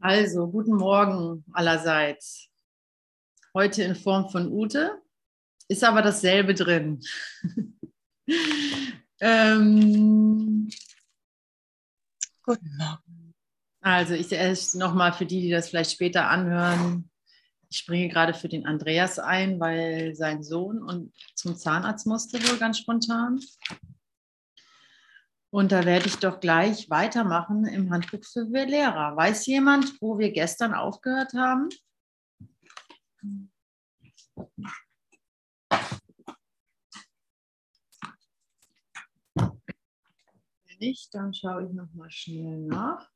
Also, guten Morgen allerseits. Heute in Form von Ute, ist aber dasselbe drin. ähm, guten Morgen. Also, ich erst nochmal für die, die das vielleicht später anhören. Ich springe gerade für den Andreas ein, weil sein Sohn und zum Zahnarzt musste wohl ganz spontan. Und da werde ich doch gleich weitermachen im Handbuch für Lehrer. Weiß jemand, wo wir gestern aufgehört haben? Wenn nicht, dann schaue ich noch mal schnell nach.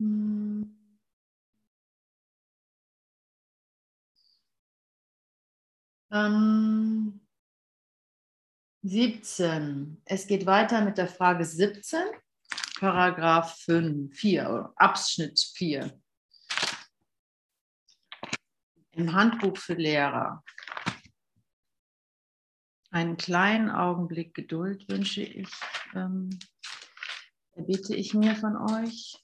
Hm. Ähm, 17. Es geht weiter mit der Frage 17, Paragraph 5, 4, Abschnitt 4. Im Handbuch für Lehrer. Einen kleinen Augenblick Geduld wünsche ich, ähm, erbitte ich mir von euch.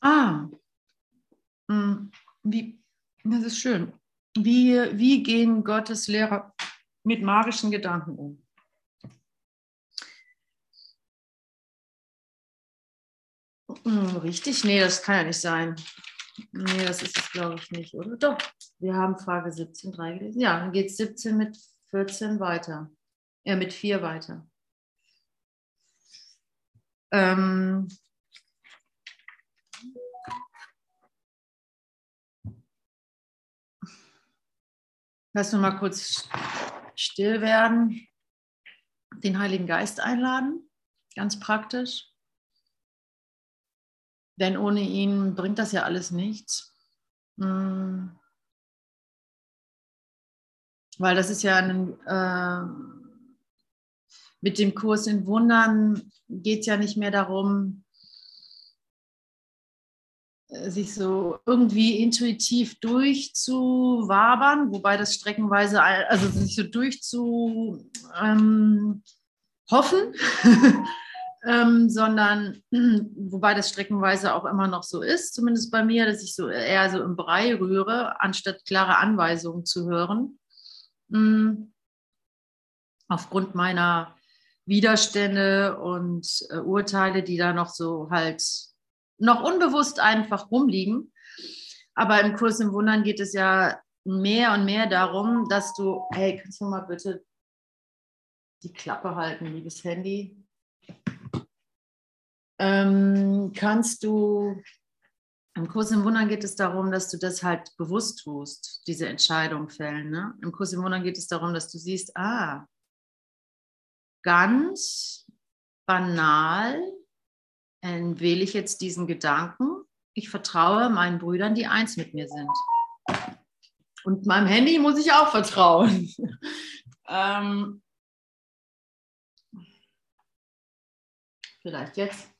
Ah, hm. Wie, das ist schön. Wie, wie gehen Gottes Lehrer mit magischen Gedanken um? Hm, richtig? Nee, das kann ja nicht sein. Nee, das ist es, glaube ich, nicht, oder? Doch, wir haben Frage 17 3 gelesen. Ja, dann geht es 17 mit 14 weiter. Ja, mit 4 weiter. Ähm, Lass uns mal kurz still werden, den Heiligen Geist einladen, ganz praktisch. Denn ohne ihn bringt das ja alles nichts. Hm. Weil das ist ja ein, äh, mit dem Kurs in Wundern geht es ja nicht mehr darum, sich so irgendwie intuitiv durchzuwabern, wobei das streckenweise, also sich so durchzu ähm, ähm, sondern wobei das streckenweise auch immer noch so ist, zumindest bei mir, dass ich so eher so im Brei rühre, anstatt klare Anweisungen zu hören. Mhm. Aufgrund meiner Widerstände und äh, Urteile, die da noch so halt noch unbewusst einfach rumliegen. Aber im Kurs im Wundern geht es ja mehr und mehr darum, dass du, hey, kannst du mal bitte die Klappe halten, liebes Handy? Ähm, kannst du, im Kurs im Wundern geht es darum, dass du das halt bewusst tust, diese Entscheidung fällen. Ne? Im Kurs im Wundern geht es darum, dass du siehst, ah, ganz banal wähle ich jetzt diesen Gedanken, ich vertraue meinen Brüdern, die eins mit mir sind. Und meinem Handy muss ich auch vertrauen. ähm, vielleicht jetzt.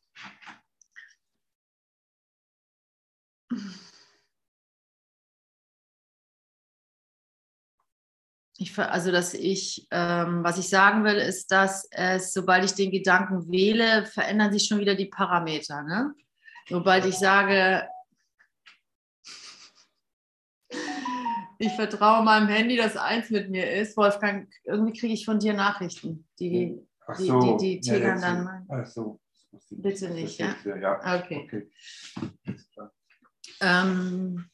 Ich, also, dass ich, ähm, was ich sagen will, ist, dass es, sobald ich den Gedanken wähle, verändern sich schon wieder die Parameter. Ne? Sobald ich sage, ich vertraue meinem Handy, dass eins mit mir ist, Wolfgang, irgendwie kriege ich von dir Nachrichten, die, so, die, die, die ja, dann. Ach so. Bitte nicht, ja? ja? Okay. okay. Ähm,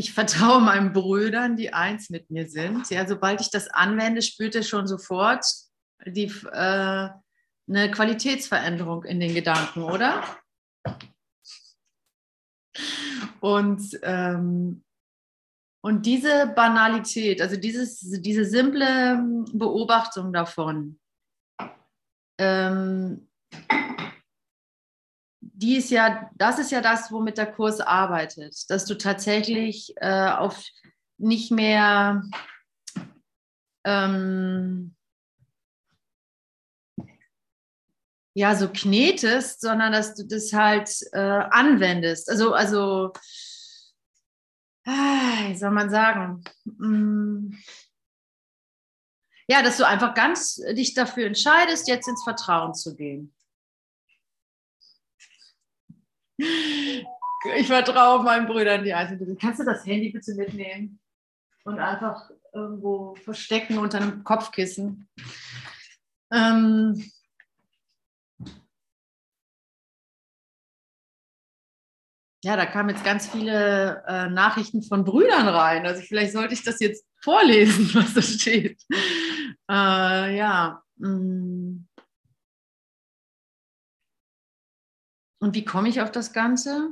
ich vertraue meinen Brüdern, die eins mit mir sind. Ja, sobald ich das anwende, spürt er schon sofort die, äh, eine Qualitätsveränderung in den Gedanken, oder? Und, ähm, und diese Banalität, also dieses, diese simple Beobachtung davon, ähm, die ist ja, das ist ja das, womit der Kurs arbeitet, dass du tatsächlich äh, auf nicht mehr ähm, ja so knetest, sondern dass du das halt äh, anwendest. Also, also ah, wie soll man sagen? Hm, ja, dass du einfach ganz dich dafür entscheidest, jetzt ins Vertrauen zu gehen. Ich vertraue meinen Brüdern die Einzelnen. Kannst du das Handy bitte mitnehmen und einfach irgendwo verstecken unter einem Kopfkissen? Ähm, ja, da kamen jetzt ganz viele äh, Nachrichten von Brüdern rein. Also vielleicht sollte ich das jetzt vorlesen, was da steht. Äh, ja. Mm. Und wie komme ich auf das Ganze?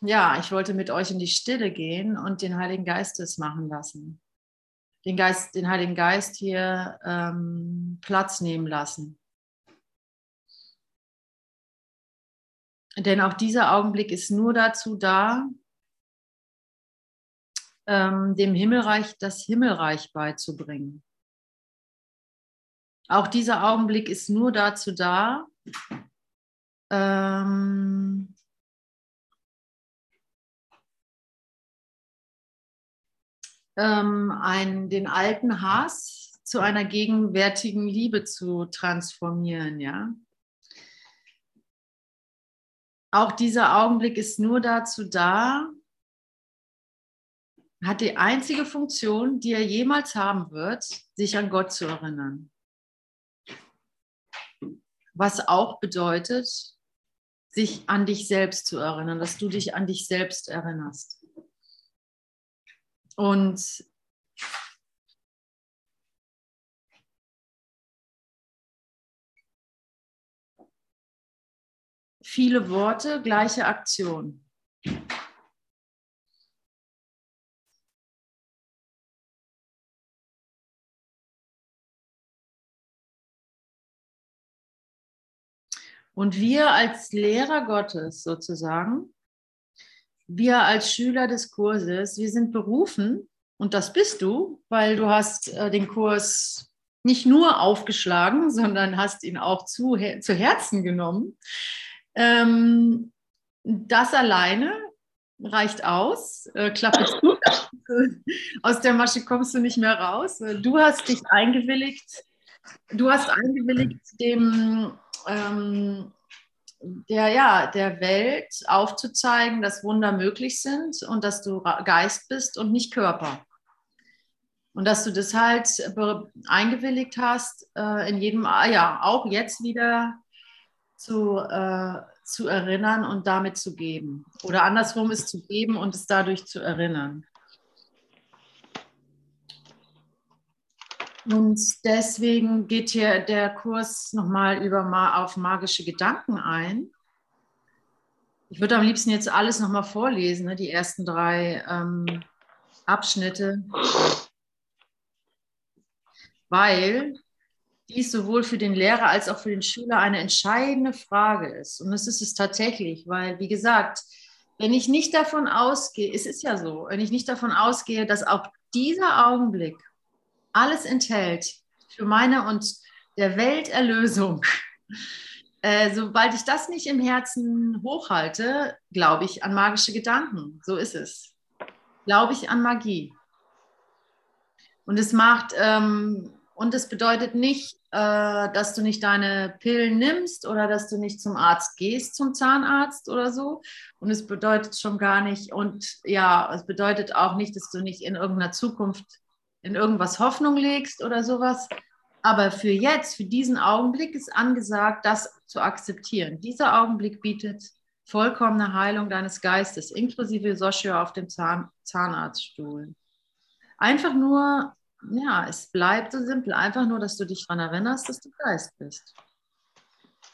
Ja, ich wollte mit euch in die Stille gehen und den Heiligen Geist es machen lassen den, Geist, den Heiligen Geist hier ähm, Platz nehmen lassen. Denn auch dieser Augenblick ist nur dazu da, ähm, dem Himmelreich das Himmelreich beizubringen. Auch dieser Augenblick ist nur dazu da, ähm, ähm, einen, den alten Hass zu einer gegenwärtigen Liebe zu transformieren, ja. Auch dieser Augenblick ist nur dazu da, hat die einzige Funktion, die er jemals haben wird, sich an Gott zu erinnern. Was auch bedeutet, sich an dich selbst zu erinnern, dass du dich an dich selbst erinnerst. Und viele Worte, gleiche Aktion. Und wir als Lehrer Gottes sozusagen wir als Schüler des Kurses, wir sind berufen, und das bist du, weil du hast äh, den Kurs nicht nur aufgeschlagen, sondern hast ihn auch zu, zu Herzen genommen. Ähm, das alleine reicht aus. Äh, Klappe zu. Aus der Masche kommst du nicht mehr raus. Du hast dich eingewilligt. Du hast eingewilligt, dem ähm, der, ja, der Welt aufzuzeigen, dass Wunder möglich sind und dass du Geist bist und nicht Körper. Und dass du das halt eingewilligt hast, äh, in jedem, ah ja, auch jetzt wieder zu, äh, zu erinnern und damit zu geben. Oder andersrum es zu geben und es dadurch zu erinnern. Und deswegen geht hier der Kurs nochmal über auf magische Gedanken ein. Ich würde am liebsten jetzt alles nochmal vorlesen, ne, die ersten drei ähm, Abschnitte, weil dies sowohl für den Lehrer als auch für den Schüler eine entscheidende Frage ist. Und das ist es tatsächlich, weil, wie gesagt, wenn ich nicht davon ausgehe, es ist ja so, wenn ich nicht davon ausgehe, dass auch dieser Augenblick alles enthält für meine und der Welt Erlösung. Äh, sobald ich das nicht im Herzen hochhalte, glaube ich an magische Gedanken. So ist es. Glaube ich an Magie. Und es macht, ähm, und es bedeutet nicht, äh, dass du nicht deine Pillen nimmst oder dass du nicht zum Arzt gehst, zum Zahnarzt oder so. Und es bedeutet schon gar nicht, und ja, es bedeutet auch nicht, dass du nicht in irgendeiner Zukunft in irgendwas Hoffnung legst oder sowas. Aber für jetzt, für diesen Augenblick ist angesagt, das zu akzeptieren. Dieser Augenblick bietet vollkommene Heilung deines Geistes, inklusive Soshio auf dem Zahn, Zahnarztstuhl. Einfach nur, ja, es bleibt so simpel, einfach nur, dass du dich daran erinnerst, dass du Geist bist.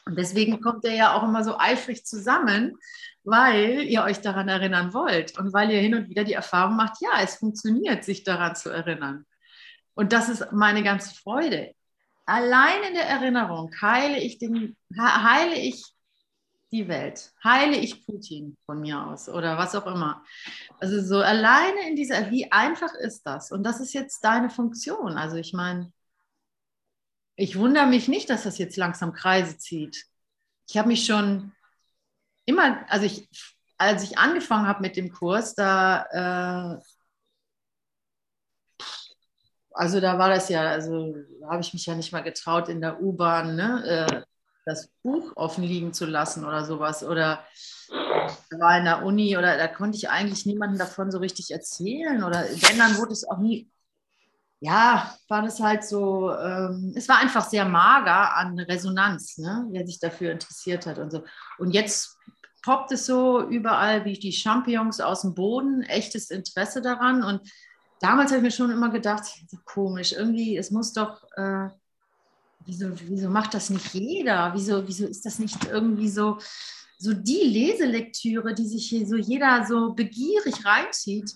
Und deswegen kommt er ja auch immer so eifrig zusammen, weil ihr euch daran erinnern wollt und weil ihr hin und wieder die Erfahrung macht, ja, es funktioniert, sich daran zu erinnern. Und das ist meine ganze Freude. Allein in der Erinnerung heile ich, den, heile ich die Welt, heile ich Putin von mir aus oder was auch immer. Also so alleine in dieser, wie einfach ist das? Und das ist jetzt deine Funktion. Also ich meine, ich wundere mich nicht, dass das jetzt langsam Kreise zieht. Ich habe mich schon immer, also ich, als ich angefangen habe mit dem Kurs, da, äh, also da war das ja, also habe ich mich ja nicht mal getraut, in der U-Bahn ne, äh, das Buch offen liegen zu lassen oder sowas. Oder war in der Uni oder da konnte ich eigentlich niemandem davon so richtig erzählen. Oder wenn, dann wurde es auch nie ja, war das halt so, ähm, es war einfach sehr mager an Resonanz, ne, wer sich dafür interessiert hat und so. Und jetzt poppt es so überall wie die Champignons aus dem Boden, echtes Interesse daran. Und damals habe ich mir schon immer gedacht, komisch, irgendwie, es muss doch, äh, wieso, wieso macht das nicht jeder? Wieso, wieso ist das nicht irgendwie so, so die Leselektüre, die sich hier so jeder so begierig reinzieht?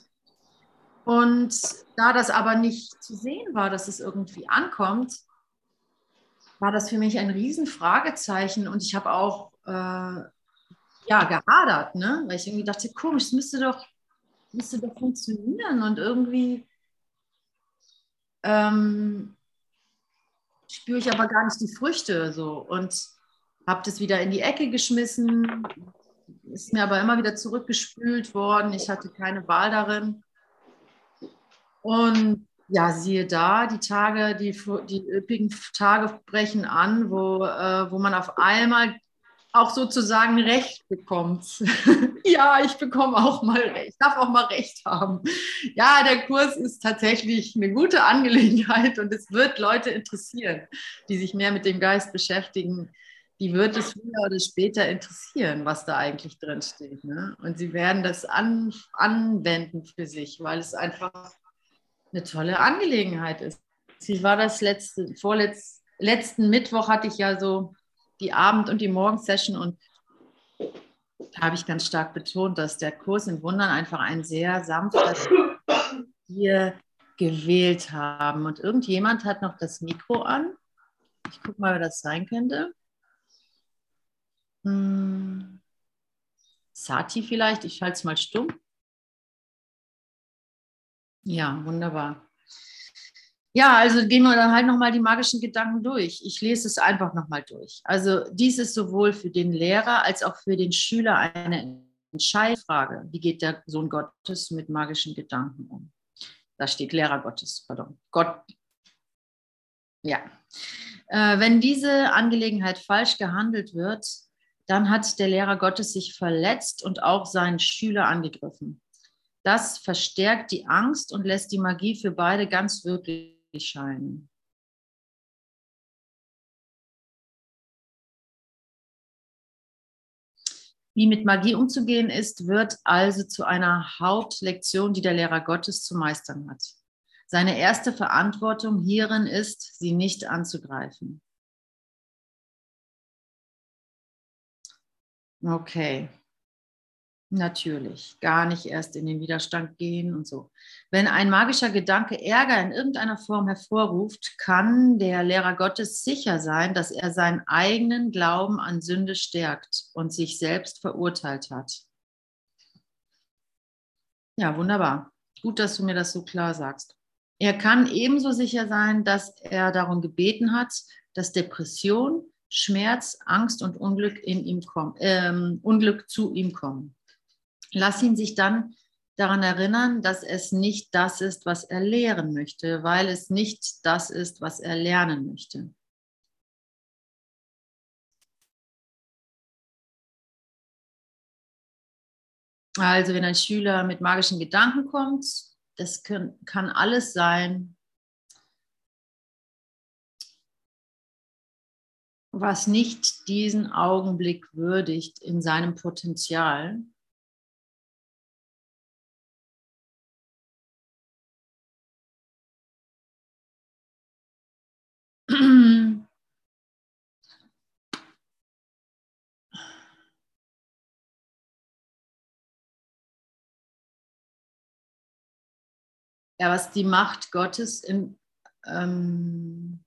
Und da das aber nicht zu sehen war, dass es irgendwie ankommt, war das für mich ein Riesenfragezeichen. Und ich habe auch äh, ja, gehadert, ne? weil ich irgendwie dachte, komisch, es müsste doch, müsste doch funktionieren. Und irgendwie ähm, spüre ich aber gar nicht die Früchte so. Und habe das wieder in die Ecke geschmissen. Ist mir aber immer wieder zurückgespült worden. Ich hatte keine Wahl darin. Und ja, siehe da, die Tage, die, die üppigen Tage brechen an, wo, äh, wo man auf einmal auch sozusagen Recht bekommt. ja, ich bekomme auch mal Recht, darf auch mal Recht haben. Ja, der Kurs ist tatsächlich eine gute Angelegenheit und es wird Leute interessieren, die sich mehr mit dem Geist beschäftigen. Die wird es früher oder später interessieren, was da eigentlich drin steht. Ne? Und sie werden das an, anwenden für sich, weil es einfach eine tolle Angelegenheit ist. Sie war das letzte, vorletzten letzten Mittwoch hatte ich ja so die Abend- und die Morgensession und da habe ich ganz stark betont, dass der Kurs in Wundern einfach ein sehr sanftes hier gewählt haben. Und irgendjemand hat noch das Mikro an. Ich gucke mal, wer das sein könnte. Hm. Sati vielleicht, ich schalte es mal stumm. Ja, wunderbar. Ja, also gehen wir dann halt nochmal die magischen Gedanken durch. Ich lese es einfach nochmal durch. Also dies ist sowohl für den Lehrer als auch für den Schüler eine Entscheidungsfrage. Wie geht der Sohn Gottes mit magischen Gedanken um? Da steht Lehrer Gottes, pardon. Gott. Ja. Äh, wenn diese Angelegenheit falsch gehandelt wird, dann hat der Lehrer Gottes sich verletzt und auch seinen Schüler angegriffen. Das verstärkt die Angst und lässt die Magie für beide ganz wirklich scheinen. Wie mit Magie umzugehen ist, wird also zu einer Hauptlektion, die der Lehrer Gottes zu meistern hat. Seine erste Verantwortung hierin ist, sie nicht anzugreifen. Okay. Natürlich, gar nicht erst in den Widerstand gehen und so. Wenn ein magischer Gedanke Ärger in irgendeiner Form hervorruft, kann der Lehrer Gottes sicher sein, dass er seinen eigenen Glauben an Sünde stärkt und sich selbst verurteilt hat. Ja, wunderbar. Gut, dass du mir das so klar sagst. Er kann ebenso sicher sein, dass er darum gebeten hat, dass Depression, Schmerz, Angst und Unglück in ihm kommen, ähm, Unglück zu ihm kommen. Lass ihn sich dann daran erinnern, dass es nicht das ist, was er lehren möchte, weil es nicht das ist, was er lernen möchte. Also wenn ein Schüler mit magischen Gedanken kommt, das kann, alles sein, was nicht diesen Augenblick würdigt in seinem Potenzial. Ja, was die Macht Gottes in, ähm,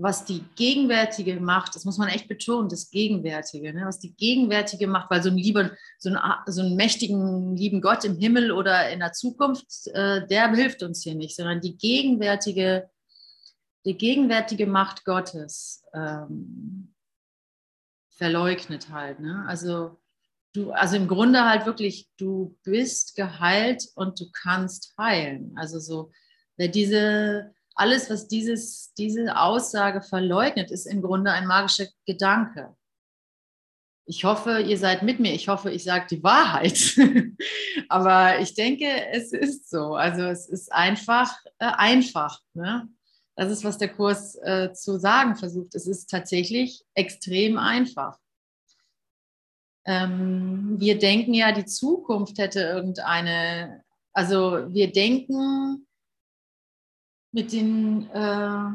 was die gegenwärtige Macht, das muss man echt betonen, das Gegenwärtige, ne? was die gegenwärtige Macht, weil so ein lieber, so, ein, so einen mächtigen, lieben Gott im Himmel oder in der Zukunft, äh, der hilft uns hier nicht, sondern die gegenwärtige, die gegenwärtige Macht Gottes ähm, verleugnet halt. Ne? Also du, also im Grunde halt wirklich, du bist geheilt und du kannst heilen. Also so, wer diese, alles, was dieses, diese Aussage verleugnet, ist im Grunde ein magischer Gedanke. Ich hoffe, ihr seid mit mir. Ich hoffe, ich sage die Wahrheit. Aber ich denke, es ist so. Also es ist einfach äh, einfach. Ne? Das ist, was der Kurs äh, zu sagen versucht. Es ist tatsächlich extrem einfach. Ähm, wir denken ja, die Zukunft hätte irgendeine, also wir denken mit den, äh,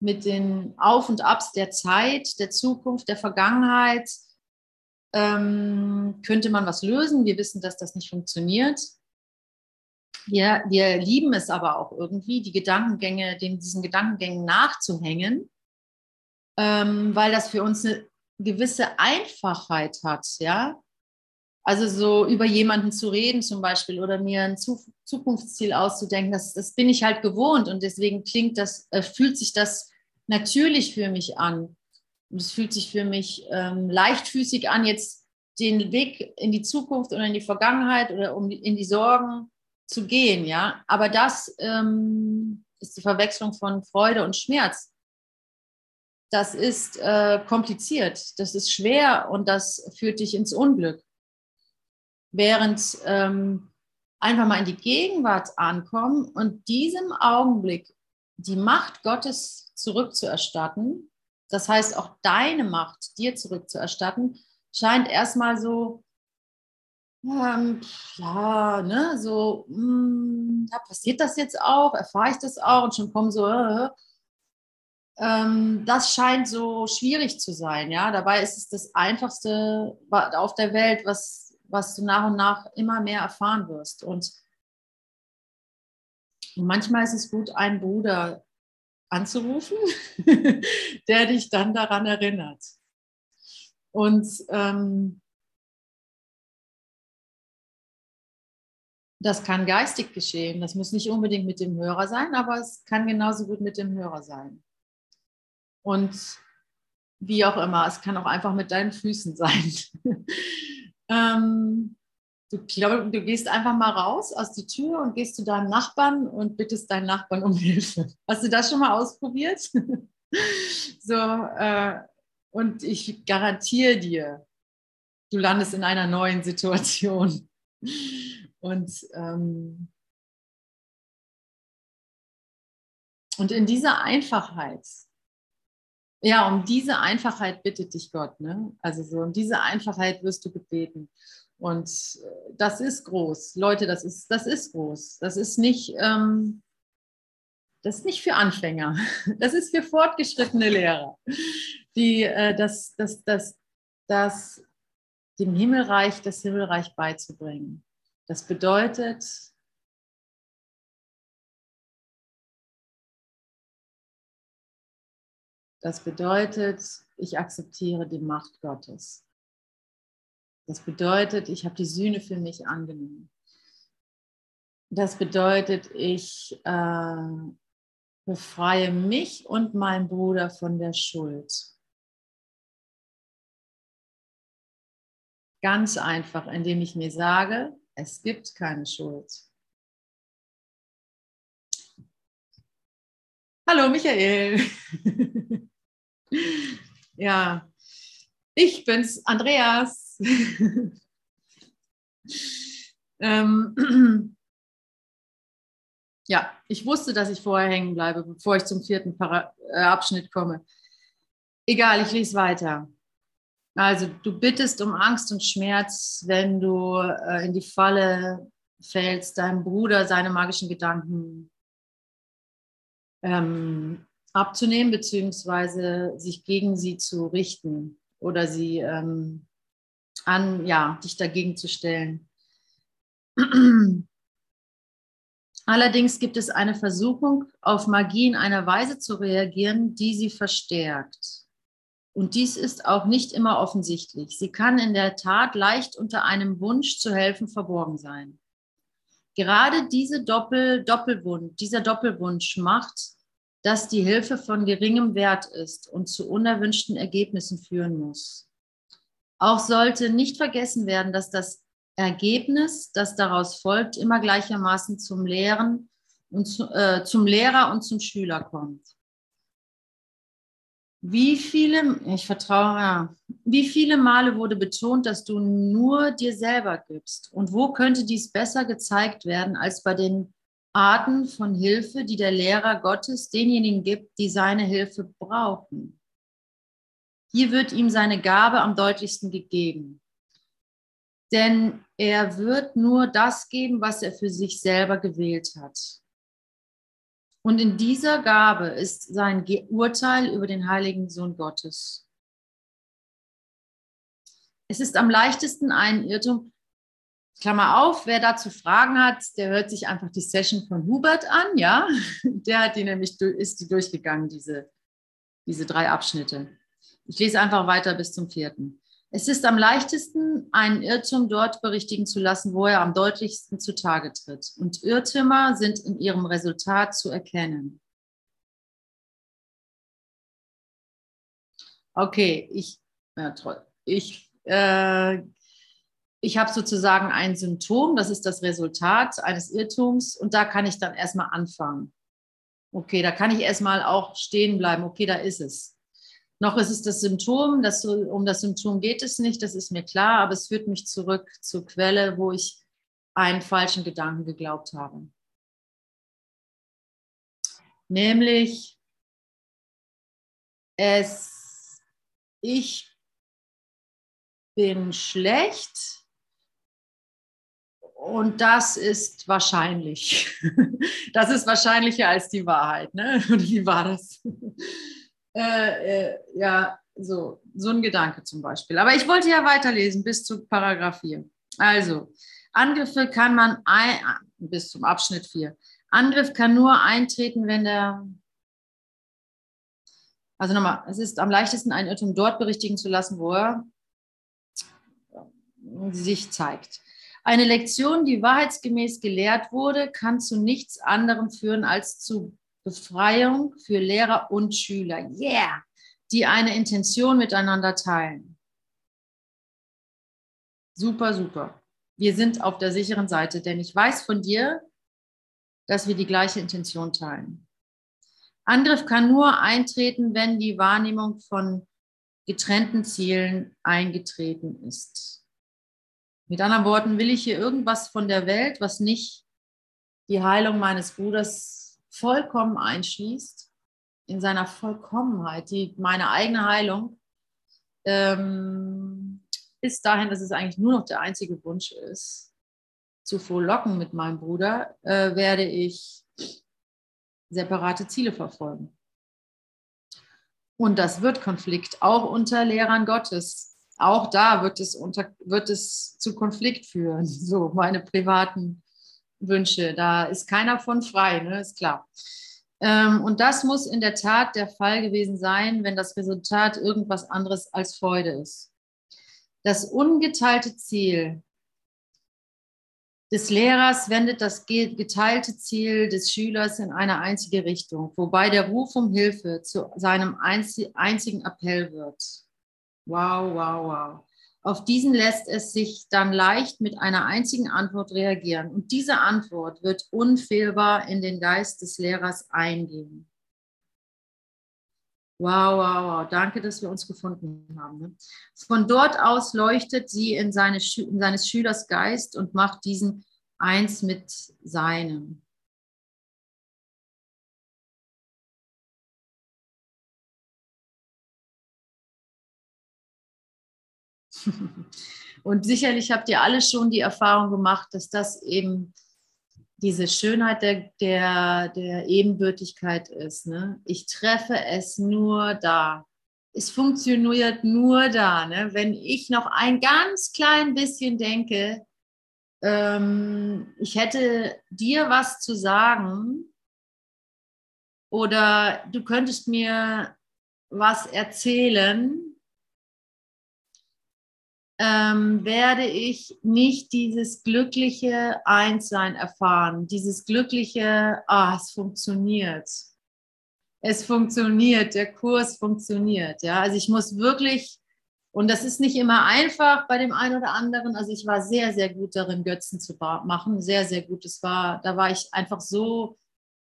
mit den Auf und Abs der Zeit, der Zukunft, der Vergangenheit, ähm, könnte man was lösen. Wir wissen, dass das nicht funktioniert. Wir, wir lieben es aber auch irgendwie, die Gedankengänge, den, diesen Gedankengängen nachzuhängen, ähm, weil das für uns eine gewisse Einfachheit hat, ja. Also so über jemanden zu reden zum Beispiel oder mir ein Zukunftsziel auszudenken, das, das bin ich halt gewohnt und deswegen klingt das, äh, fühlt sich das natürlich für mich an. Und es fühlt sich für mich ähm, leichtfüßig an, jetzt den Weg in die Zukunft oder in die Vergangenheit oder um in die Sorgen zu gehen, ja. Aber das ähm, ist die Verwechslung von Freude und Schmerz das ist äh, kompliziert, das ist schwer und das führt dich ins Unglück. Während ähm, einfach mal in die Gegenwart ankommen und diesem Augenblick die Macht Gottes zurückzuerstatten, das heißt auch deine Macht dir zurückzuerstatten, scheint erstmal so, ähm, ja, ne, so, mh, hm, ja, passiert das jetzt auch, erfahre ich das auch und schon kommen so, äh, ähm, das scheint so schwierig zu sein. Ja? Dabei ist es das Einfachste auf der Welt, was, was du nach und nach immer mehr erfahren wirst. Und manchmal ist es gut, einen Bruder anzurufen, der dich dann daran erinnert. Und ähm, das kann geistig geschehen. Das muss nicht unbedingt mit dem Hörer sein, aber es kann genauso gut mit dem Hörer sein. Und wie auch immer, es kann auch einfach mit deinen Füßen sein. Ähm, du, glaub, du gehst einfach mal raus aus die Tür und gehst zu deinem Nachbarn und bittest deinen Nachbarn um Hilfe. Hast du das schon mal ausprobiert? so, äh, und ich garantiere dir, du landest in einer neuen Situation. Und, ähm, und in dieser Einfachheit ja, um diese Einfachheit bittet dich Gott. Ne? Also so um diese Einfachheit wirst du gebeten. Und äh, das ist groß. Leute, das ist, das ist groß. Das ist nicht, ähm, das ist nicht für Anfänger. Das ist für fortgeschrittene Lehrer, die äh, das, das, das, das dem Himmelreich, das Himmelreich beizubringen. Das bedeutet, Das bedeutet, ich akzeptiere die Macht Gottes. Das bedeutet, ich habe die Sühne für mich angenommen. Das bedeutet, ich äh, befreie mich und meinen Bruder von der Schuld. Ganz einfach, indem ich mir sage, es gibt keine Schuld. Hallo Michael. Ja, ich bin's, Andreas. ähm, ja, ich wusste, dass ich vorher hängen bleibe, bevor ich zum vierten Para äh, Abschnitt komme. Egal, ich lese weiter. Also, du bittest um Angst und Schmerz, wenn du äh, in die Falle fällst, deinem Bruder seine magischen Gedanken ähm, abzunehmen, beziehungsweise sich gegen sie zu richten oder sie ähm, an, ja, dich dagegen zu stellen. Allerdings gibt es eine Versuchung, auf Magie in einer Weise zu reagieren, die sie verstärkt. Und dies ist auch nicht immer offensichtlich. Sie kann in der Tat leicht unter einem Wunsch zu helfen verborgen sein. Gerade diese Doppel, Doppelwunsch, dieser Doppelwunsch macht dass die Hilfe von geringem Wert ist und zu unerwünschten Ergebnissen führen muss. Auch sollte nicht vergessen werden, dass das Ergebnis, das daraus folgt, immer gleichermaßen zum Lehren und zu, äh, zum Lehrer und zum Schüler kommt. Wie viele, ich vertraue, wie viele Male wurde betont, dass du nur dir selber gibst? Und wo könnte dies besser gezeigt werden als bei den Arten von Hilfe, die der Lehrer Gottes denjenigen gibt, die seine Hilfe brauchen? Hier wird ihm seine Gabe am deutlichsten gegeben. Denn er wird nur das geben, was er für sich selber gewählt hat. Und in dieser Gabe ist sein Urteil über den heiligen Sohn Gottes. Es ist am leichtesten ein Irrtum. Klammer auf, wer dazu Fragen hat, der hört sich einfach die Session von Hubert an, ja? Der hat die nämlich, ist die durchgegangen, diese, diese drei Abschnitte. Ich lese einfach weiter bis zum vierten. Es ist am leichtesten, einen Irrtum dort berichtigen zu lassen, wo er am deutlichsten zutage tritt. Und Irrtümer sind in ihrem Resultat zu erkennen. Okay, ich, ja, toll. Ich, äh, ich habe sozusagen ein Symptom, das ist das Resultat eines Irrtums und da kann ich dann erstmal anfangen. Okay, da kann ich erstmal auch stehen bleiben. Okay, da ist es. Noch ist es das Symptom, das, um das Symptom geht es nicht, das ist mir klar, aber es führt mich zurück zur Quelle, wo ich einen falschen Gedanken geglaubt habe. Nämlich, es, ich bin schlecht und das ist wahrscheinlich. Das ist wahrscheinlicher als die Wahrheit. Ne? wie war das? Äh, äh, ja, so, so ein Gedanke zum Beispiel. Aber ich wollte ja weiterlesen bis zu Paragraph 4. Also, Angriffe kann man ein, bis zum Abschnitt 4. Angriff kann nur eintreten, wenn der. Also nochmal, es ist am leichtesten, einen Irrtum dort berichtigen zu lassen, wo er sich zeigt. Eine Lektion, die wahrheitsgemäß gelehrt wurde, kann zu nichts anderem führen als zu Befreiung für Lehrer und Schüler. Yeah! Die eine Intention miteinander teilen. Super, super. Wir sind auf der sicheren Seite, denn ich weiß von dir, dass wir die gleiche Intention teilen. Angriff kann nur eintreten, wenn die Wahrnehmung von getrennten Zielen eingetreten ist. Mit anderen Worten, will ich hier irgendwas von der Welt, was nicht die Heilung meines Bruders vollkommen einschließt, in seiner Vollkommenheit, die meine eigene Heilung, ähm, bis dahin, dass es eigentlich nur noch der einzige Wunsch ist, zu frohlocken mit meinem Bruder, äh, werde ich separate Ziele verfolgen. Und das wird Konflikt, auch unter Lehrern Gottes. Auch da wird es, unter, wird es zu Konflikt führen, so meine privaten Wünsche. Da ist keiner von frei, ne? ist klar. Ähm, und das muss in der Tat der Fall gewesen sein, wenn das Resultat irgendwas anderes als Freude ist. Das ungeteilte Ziel des Lehrers wendet das geteilte Ziel des Schülers in eine einzige Richtung, wobei der Ruf um Hilfe zu seinem einzigen Appell wird. Wow, wow, wow. Auf diesen lässt es sich dann leicht mit einer einzigen Antwort reagieren. Und diese Antwort wird unfehlbar in den Geist des Lehrers eingehen. Wow, wow, wow. Danke, dass wir uns gefunden haben. Ne? Von dort aus leuchtet sie in, seine, in seines Schülers Geist und macht diesen eins mit seinem. Und sicherlich habt ihr alle schon die Erfahrung gemacht, dass das eben diese Schönheit der, der, der Ebenbürtigkeit ist. Ne? Ich treffe es nur da. Es funktioniert nur da. Ne? Wenn ich noch ein ganz klein bisschen denke, ähm, ich hätte dir was zu sagen oder du könntest mir was erzählen, ähm, werde ich nicht dieses glückliche Einssein erfahren, dieses glückliche, ah, es funktioniert. Es funktioniert, der Kurs funktioniert. Ja? Also ich muss wirklich Und das ist nicht immer einfach bei dem einen oder anderen. Also ich war sehr, sehr gut darin, Götzen zu machen. Sehr, sehr gut. Das war, da war ich einfach so,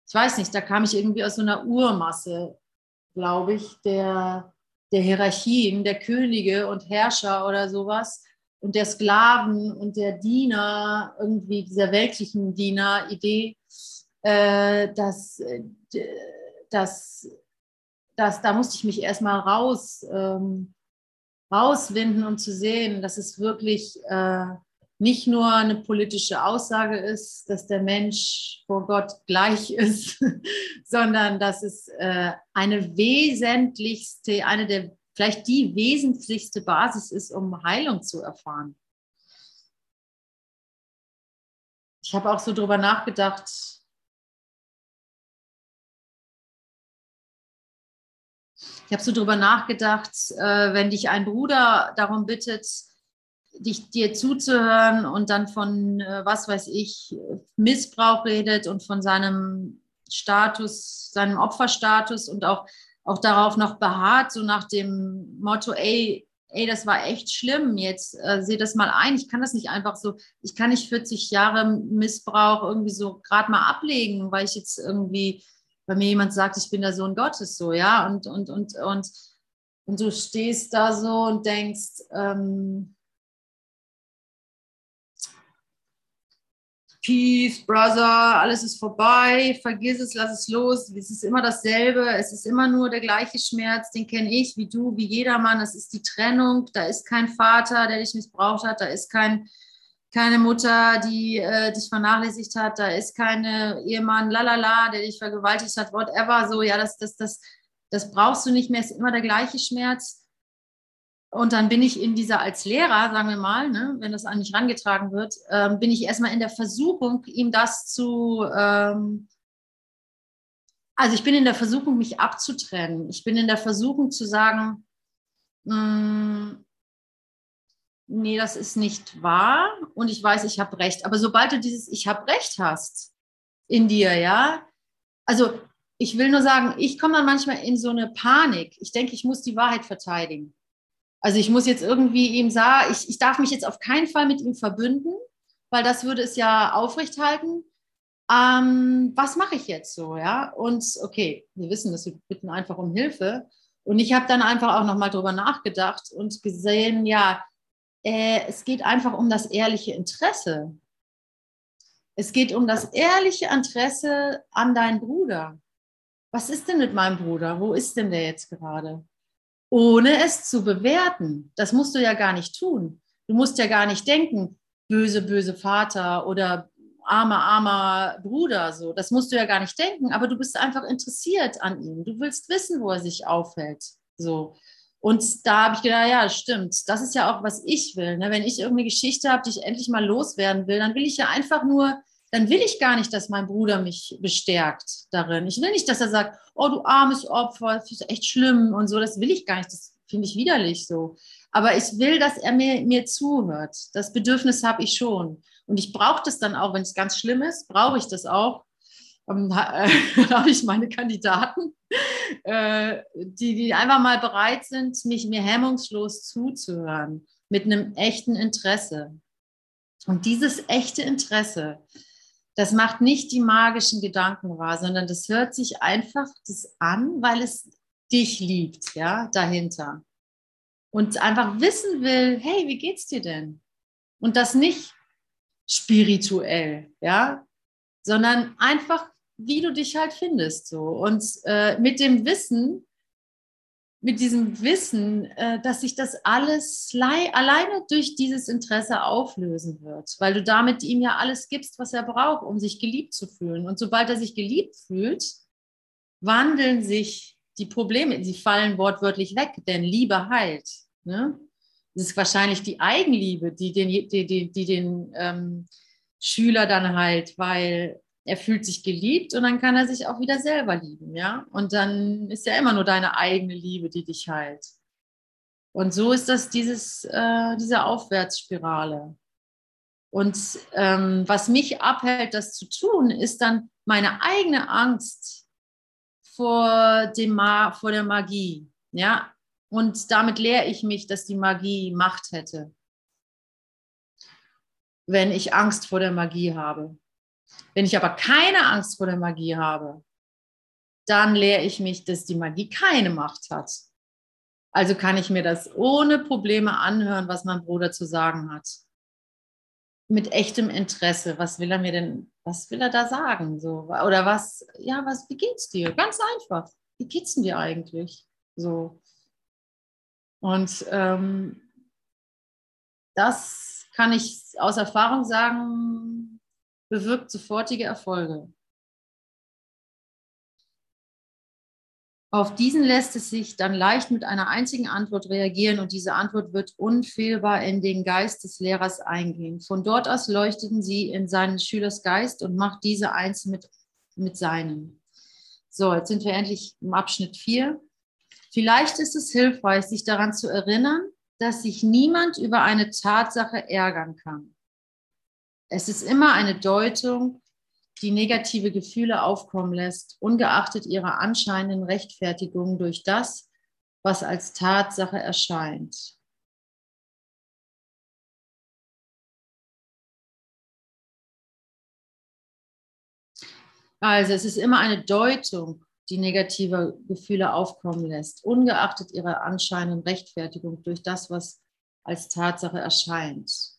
ich weiß nicht, da kam ich irgendwie aus so einer Urmasse, glaube ich, der, der Hierarchien, der Könige und Herrscher oder sowas und der Sklaven und der Diener, irgendwie dieser weltlichen Diener-Idee, äh, dass, äh, dass, dass da musste ich mich erstmal raus. Ähm, rauswinden und zu sehen, dass es wirklich äh, nicht nur eine politische Aussage ist, dass der Mensch vor Gott gleich ist, sondern dass es äh, eine wesentlichste, eine der, vielleicht die wesentlichste Basis ist, um Heilung zu erfahren. Ich habe auch so drüber nachgedacht, Ich habe so drüber nachgedacht, äh, wenn dich ein Bruder darum bittet, dich dir zuzuhören und dann von, äh, was weiß ich, Missbrauch redet und von seinem Status, seinem Opferstatus und auch, auch darauf noch beharrt, so nach dem Motto, ey, ey, das war echt schlimm, jetzt äh, seh das mal ein, ich kann das nicht einfach so, ich kann nicht 40 Jahre Missbrauch irgendwie so gerade mal ablegen, weil ich jetzt irgendwie bei mir jemand sagt, ich bin der Sohn Gottes, so, ja, und, und, und, und, und du stehst da so und denkst, ähm, Peace, Brother, alles ist vorbei, vergiss es, lass es los. Es ist immer dasselbe, es ist immer nur der gleiche Schmerz, den kenne ich, wie du, wie jedermann. Das ist die Trennung, da ist kein Vater, der dich missbraucht hat, da ist kein, keine Mutter, die äh, dich vernachlässigt hat, da ist keine Ehemann, lalala, der dich vergewaltigt hat, whatever, so, ja, das, das, das, das brauchst du nicht mehr, ist immer der gleiche Schmerz. Und dann bin ich in dieser, als Lehrer, sagen wir mal, ne, wenn das an mich rangetragen wird, ähm, bin ich erstmal in der Versuchung, ihm das zu, ähm, also ich bin in der Versuchung, mich abzutrennen. Ich bin in der Versuchung zu sagen, mh, mm, nee, das ist nicht wahr und ich weiß, ich habe recht. Aber sobald du dieses Ich habe recht hast in dir, ja, also ich will nur sagen, ich komme dann manchmal in so eine Panik. Ich denke, ich muss die Wahrheit verteidigen. Also ich muss jetzt irgendwie ihm sagen, ich, ich darf mich jetzt auf keinen Fall mit ihm verbünden, weil das würde es ja aufrechthalten. Ähm, was mache ich jetzt so, ja? Und okay, wir wissen, dass wir bitten einfach um Hilfe. Und ich habe dann einfach auch nochmal drüber nachgedacht und gesehen, ja, äh, es geht einfach um das ehrliche Interesse. Es geht um das ehrliche Interesse an deinen Bruder. Was ist denn mit meinem Bruder? Wo ist denn der jetzt gerade? Ohne es zu bewerten. Das musst du ja gar nicht tun. Du musst ja gar nicht denken, böse, böse Vater oder armer, armer Bruder. So, das musst du ja gar nicht denken. Aber du bist einfach interessiert an ihm. Du willst wissen, wo er sich aufhält. So. Und da habe ich gedacht, ja, stimmt. Das ist ja auch, was ich will. Ne? Wenn ich irgendeine Geschichte habe, die ich endlich mal loswerden will, dann will ich ja einfach nur, dann will ich gar nicht, dass mein Bruder mich bestärkt darin. Ich will nicht, dass er sagt, oh, du armes Opfer, das ist echt schlimm und so. Das will ich gar nicht. Das finde ich widerlich so. Aber ich will, dass er mir, mir zuhört. Das Bedürfnis habe ich schon. Und ich brauche das dann auch, wenn es ganz schlimm ist, brauche ich das auch. Ähm, äh, habe ich meine Kandidaten, äh, die, die einfach mal bereit sind, mich mir hemmungslos zuzuhören, mit einem echten Interesse. Und dieses echte Interesse, das macht nicht die magischen Gedanken wahr, sondern das hört sich einfach das an, weil es dich liebt, ja, dahinter. Und einfach wissen will, hey, wie geht's dir denn? Und das nicht spirituell, ja, sondern einfach wie du dich halt findest. So. Und äh, mit dem Wissen, mit diesem Wissen, äh, dass sich das alles alleine durch dieses Interesse auflösen wird, weil du damit ihm ja alles gibst, was er braucht, um sich geliebt zu fühlen. Und sobald er sich geliebt fühlt, wandeln sich die Probleme, sie fallen wortwörtlich weg, denn Liebe heilt. Ne? Das ist wahrscheinlich die Eigenliebe, die den, die, die, die den ähm, Schüler dann halt, weil er fühlt sich geliebt und dann kann er sich auch wieder selber lieben, ja. Und dann ist ja immer nur deine eigene Liebe, die dich heilt. Und so ist das dieses, äh, diese Aufwärtsspirale. Und ähm, was mich abhält, das zu tun, ist dann meine eigene Angst vor, dem Ma vor der Magie. Ja? Und damit lehre ich mich, dass die Magie Macht hätte, wenn ich Angst vor der Magie habe. Wenn ich aber keine Angst vor der Magie habe, dann lehre ich mich, dass die Magie keine Macht hat. Also kann ich mir das ohne Probleme anhören, was mein Bruder zu sagen hat. Mit echtem Interesse. Was will er mir denn, was will er da sagen? So, oder was, ja, was, wie geht's dir? Ganz einfach. Wie geht's denn dir eigentlich? So. Und ähm, das kann ich aus Erfahrung sagen, bewirkt sofortige Erfolge. Auf diesen lässt es sich dann leicht mit einer einzigen Antwort reagieren und diese Antwort wird unfehlbar in den Geist des Lehrers eingehen. Von dort aus leuchteten sie in seinen Schülers Geist und macht diese eins mit, mit seinem. So, jetzt sind wir endlich im Abschnitt 4. Vielleicht ist es hilfreich, sich daran zu erinnern, dass sich niemand über eine Tatsache ärgern kann. Es ist immer eine Deutung, die negative Gefühle aufkommen lässt, ungeachtet ihrer anscheinenden Rechtfertigung durch das, was als Tatsache erscheint. Also es ist immer eine Deutung, die negative Gefühle aufkommen lässt, ungeachtet ihrer anscheinenden Rechtfertigung durch das, was als Tatsache erscheint.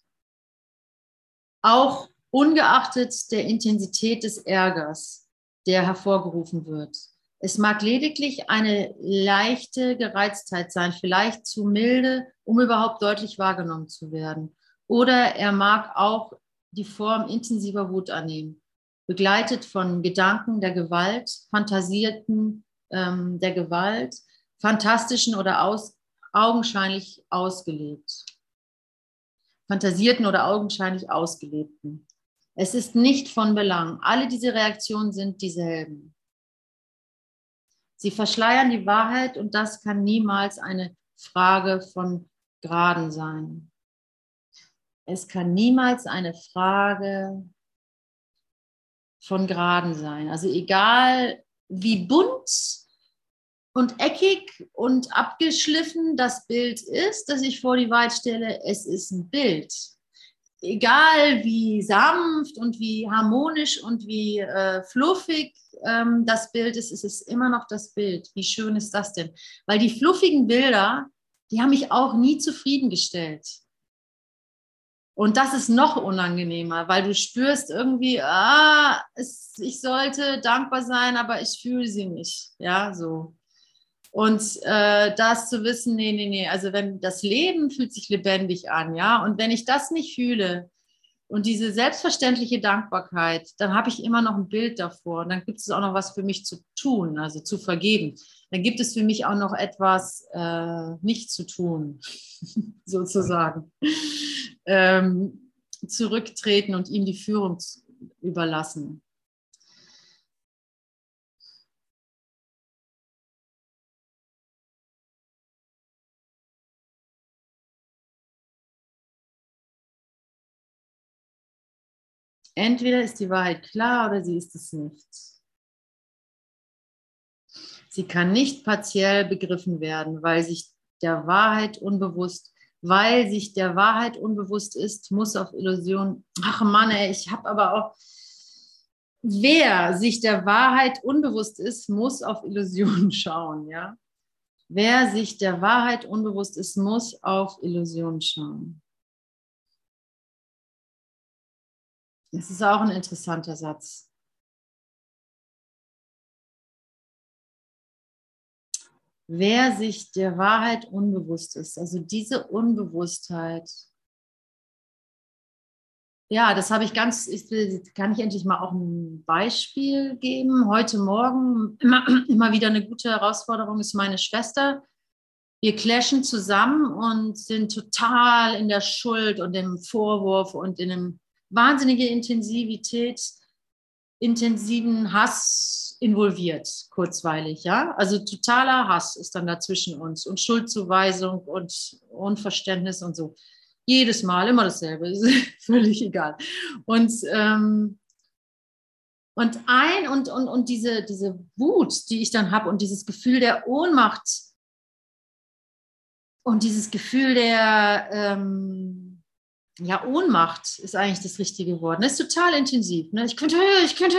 Auch ungeachtet der Intensität des Ärgers, der hervorgerufen wird. Es mag lediglich eine leichte Gereiztheit sein, vielleicht zu milde, um überhaupt deutlich wahrgenommen zu werden. Oder er mag auch die Form intensiver Wut annehmen, begleitet von Gedanken der Gewalt, Fantasierten ähm, der Gewalt, fantastischen oder aus, augenscheinlich ausgelebt. Fantasierten oder augenscheinlich ausgelebten. Es ist nicht von Belang. Alle diese Reaktionen sind dieselben. Sie verschleiern die Wahrheit und das kann niemals eine Frage von Graden sein. Es kann niemals eine Frage von Graden sein. Also egal wie bunt und eckig und abgeschliffen das Bild ist, das ich vor die Wahrheit stelle, es ist ein Bild egal wie sanft und wie harmonisch und wie äh, fluffig ähm, das Bild ist, ist es immer noch das Bild. Wie schön ist das denn? Weil die fluffigen Bilder, die haben mich auch nie zufriedengestellt. Und das ist noch unangenehmer, weil du spürst irgendwie, ah, es, ich sollte dankbar sein, aber ich fühle sie nicht. Ja, so. Und äh, das zu wissen, nee, nee, nee, also wenn das Leben fühlt sich lebendig an, ja, und wenn ich das nicht fühle und diese selbstverständliche Dankbarkeit, dann habe ich immer noch ein Bild davor und dann gibt es auch noch was für mich zu tun, also zu vergeben. Dann gibt es für mich auch noch etwas äh, nicht zu tun, sozusagen. Ähm, zurücktreten und ihm die Führung überlassen. Entweder ist die Wahrheit klar oder sie ist es nicht. Sie kann nicht partiell begriffen werden, weil sich der Wahrheit unbewusst, weil sich der Wahrheit unbewusst ist, muss auf Illusion. Ach Mann, ey, ich habe aber auch. Wer sich der Wahrheit unbewusst ist, muss auf Illusionen schauen, ja. Wer sich der Wahrheit unbewusst ist, muss auf Illusionen schauen. Das ist auch ein interessanter Satz. Wer sich der Wahrheit unbewusst ist, also diese Unbewusstheit, ja, das habe ich ganz, ich, kann ich endlich mal auch ein Beispiel geben. Heute Morgen, immer, immer wieder eine gute Herausforderung ist meine Schwester. Wir clashen zusammen und sind total in der Schuld und im Vorwurf und in einem wahnsinnige Intensivität, intensiven Hass involviert, kurzweilig, ja. Also totaler Hass ist dann da zwischen uns und Schuldzuweisung und Unverständnis und so. Jedes Mal immer dasselbe, ist völlig egal. Und, ähm, und ein und, und, und diese, diese Wut, die ich dann habe und dieses Gefühl der Ohnmacht, und dieses Gefühl der ähm, ja, Ohnmacht ist eigentlich das richtige Wort. Das ist total intensiv. Ne? Ich könnte, ich könnte,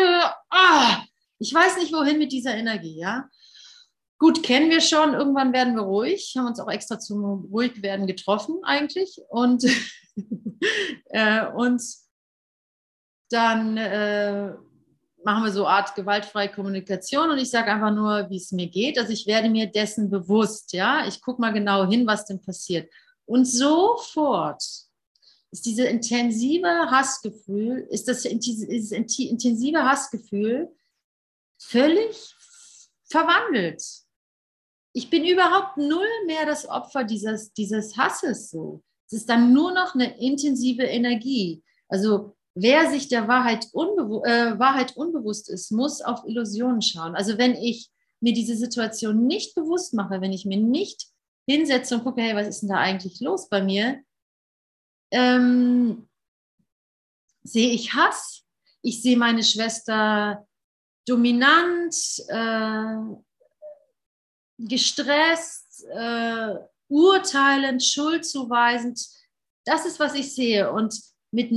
ah, ich weiß nicht, wohin mit dieser Energie, ja. Gut, kennen wir schon, irgendwann werden wir ruhig, haben uns auch extra zum Ruhigwerden getroffen eigentlich und, äh, und dann äh, machen wir so Art gewaltfreie Kommunikation und ich sage einfach nur, wie es mir geht. Also ich werde mir dessen bewusst, ja. Ich gucke mal genau hin, was denn passiert. Und sofort ist diese intensive Hassgefühl, ist das dieses intensive Hassgefühl völlig verwandelt. Ich bin überhaupt null mehr das Opfer dieses, dieses Hasses so. Es ist dann nur noch eine intensive Energie. Also wer sich der Wahrheit, unbewu äh, Wahrheit unbewusst ist, muss auf Illusionen schauen. Also wenn ich mir diese Situation nicht bewusst mache, wenn ich mir nicht hinsetze und gucke, hey, was ist denn da eigentlich los bei mir, ähm, sehe ich Hass. Ich sehe meine Schwester dominant, äh, gestresst, äh, urteilend, schuldzuweisend. Das ist, was ich sehe. Und mit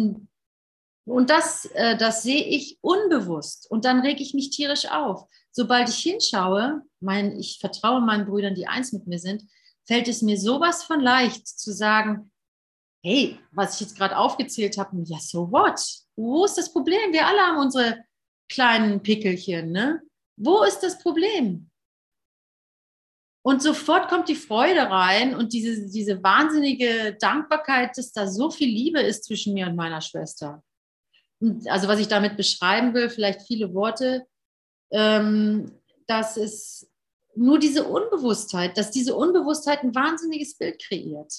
und das, äh, das sehe ich unbewusst und dann rege ich mich tierisch auf. Sobald ich hinschaue, mein, ich vertraue meinen Brüdern, die eins mit mir sind, fällt es mir sowas von leicht zu sagen, hey, was ich jetzt gerade aufgezählt habe, ja, so what? Wo ist das Problem? Wir alle haben unsere kleinen Pickelchen, ne? Wo ist das Problem? Und sofort kommt die Freude rein und diese, diese wahnsinnige Dankbarkeit, dass da so viel Liebe ist zwischen mir und meiner Schwester also was ich damit beschreiben will, vielleicht viele Worte, ähm, dass es nur diese Unbewusstheit, dass diese Unbewusstheit ein wahnsinniges Bild kreiert.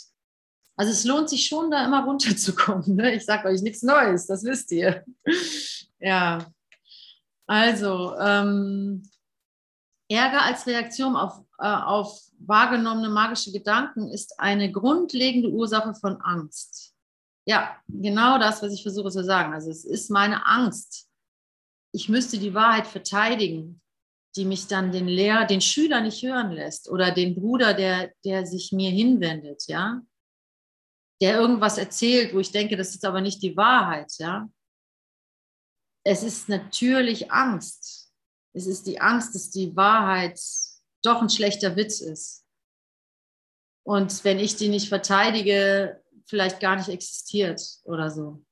Also es lohnt sich schon, da immer runterzukommen. Ne? Ich sage euch nichts Neues, das wisst ihr. ja, also ähm, Ärger als Reaktion auf, äh, auf wahrgenommene magische Gedanken ist eine grundlegende Ursache von Angst. Ja, genau das, was ich versuche zu sagen. Also es ist meine Angst. Ich müsste die Wahrheit verteidigen, die mich dann den Lehrer, den Schüler nicht hören lässt oder den Bruder, der, der sich mir hinwendet, ja, der irgendwas erzählt, wo ich denke, das ist aber nicht die Wahrheit, ja. Es ist natürlich Angst. Es ist die Angst, dass die Wahrheit doch ein schlechter Witz ist. Und wenn ich die nicht verteidige, vielleicht gar nicht existiert oder so.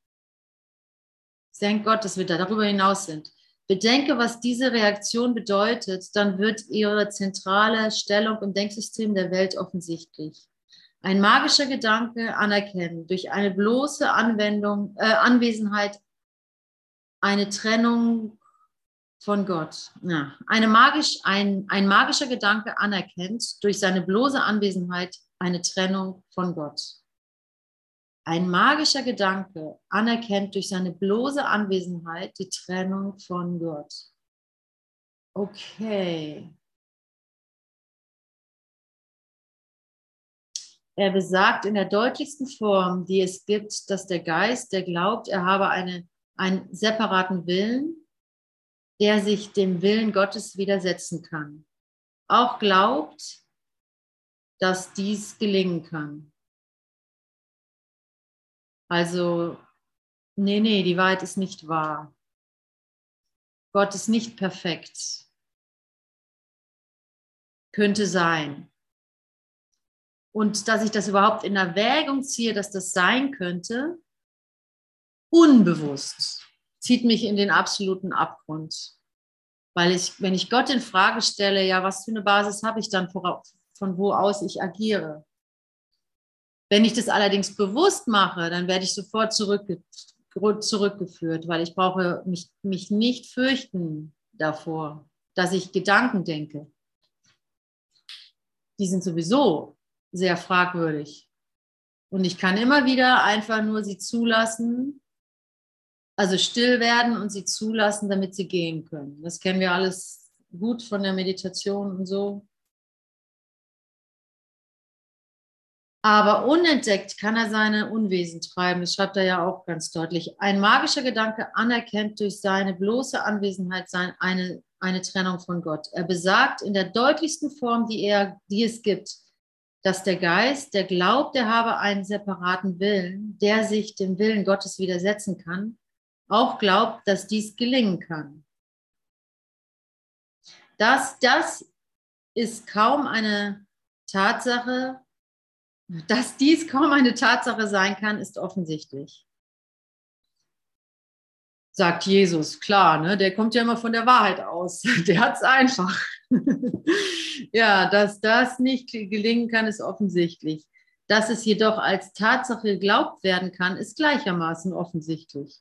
Thank Gott, dass wir da darüber hinaus sind. Bedenke, was diese Reaktion bedeutet, dann wird ihre zentrale Stellung im Denksystem der Welt offensichtlich. Ein magischer Gedanke anerkennen durch eine bloße Anwendung, äh, Anwesenheit, eine Trennung von Gott. Ja. Eine magisch, ein, ein magischer Gedanke anerkennt durch seine bloße Anwesenheit eine Trennung von Gott. Ein magischer Gedanke anerkennt durch seine bloße Anwesenheit die Trennung von Gott. Okay. Er besagt in der deutlichsten Form, die es gibt, dass der Geist, der glaubt, er habe eine, einen separaten Willen, der sich dem Willen Gottes widersetzen kann. Auch glaubt, dass dies gelingen kann. Also, nee, nee, die Wahrheit ist nicht wahr. Gott ist nicht perfekt. Könnte sein. Und dass ich das überhaupt in Erwägung ziehe, dass das sein könnte, unbewusst, zieht mich in den absoluten Abgrund. Weil ich, wenn ich Gott in Frage stelle, ja, was für eine Basis habe ich dann, von wo aus ich agiere? Wenn ich das allerdings bewusst mache, dann werde ich sofort zurückge zurückgeführt, weil ich brauche mich, mich nicht fürchten davor, dass ich Gedanken denke. Die sind sowieso sehr fragwürdig. Und ich kann immer wieder einfach nur sie zulassen, also still werden und sie zulassen, damit sie gehen können. Das kennen wir alles gut von der Meditation und so. Aber unentdeckt kann er seine Unwesen treiben. Das schreibt er ja auch ganz deutlich. Ein magischer Gedanke anerkennt durch seine bloße Anwesenheit eine, eine Trennung von Gott. Er besagt in der deutlichsten Form, die, er, die es gibt, dass der Geist, der glaubt, er habe einen separaten Willen, der sich dem Willen Gottes widersetzen kann, auch glaubt, dass dies gelingen kann. Das, das ist kaum eine Tatsache, dass dies kaum eine Tatsache sein kann, ist offensichtlich. Sagt Jesus, klar, ne? der kommt ja immer von der Wahrheit aus. Der hat es einfach. ja, dass das nicht gelingen kann, ist offensichtlich. Dass es jedoch als Tatsache geglaubt werden kann, ist gleichermaßen offensichtlich.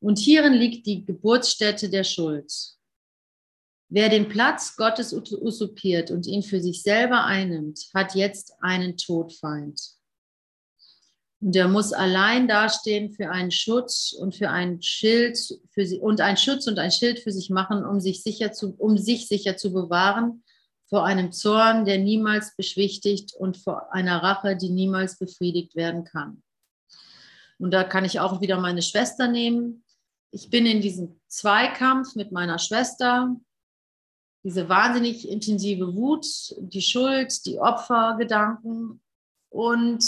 Und hierin liegt die Geburtsstätte der Schuld. Wer den Platz Gottes usurpiert und ihn für sich selber einnimmt, hat jetzt einen Todfeind. Und er muss allein dastehen für einen Schutz und für ein Schild für sie, und ein Schutz und ein Schild für sich machen, um sich sicher zu, um sich sicher zu bewahren vor einem Zorn, der niemals beschwichtigt und vor einer Rache, die niemals befriedigt werden kann. Und da kann ich auch wieder meine Schwester nehmen. Ich bin in diesem Zweikampf mit meiner Schwester diese wahnsinnig intensive Wut, die Schuld, die Opfergedanken und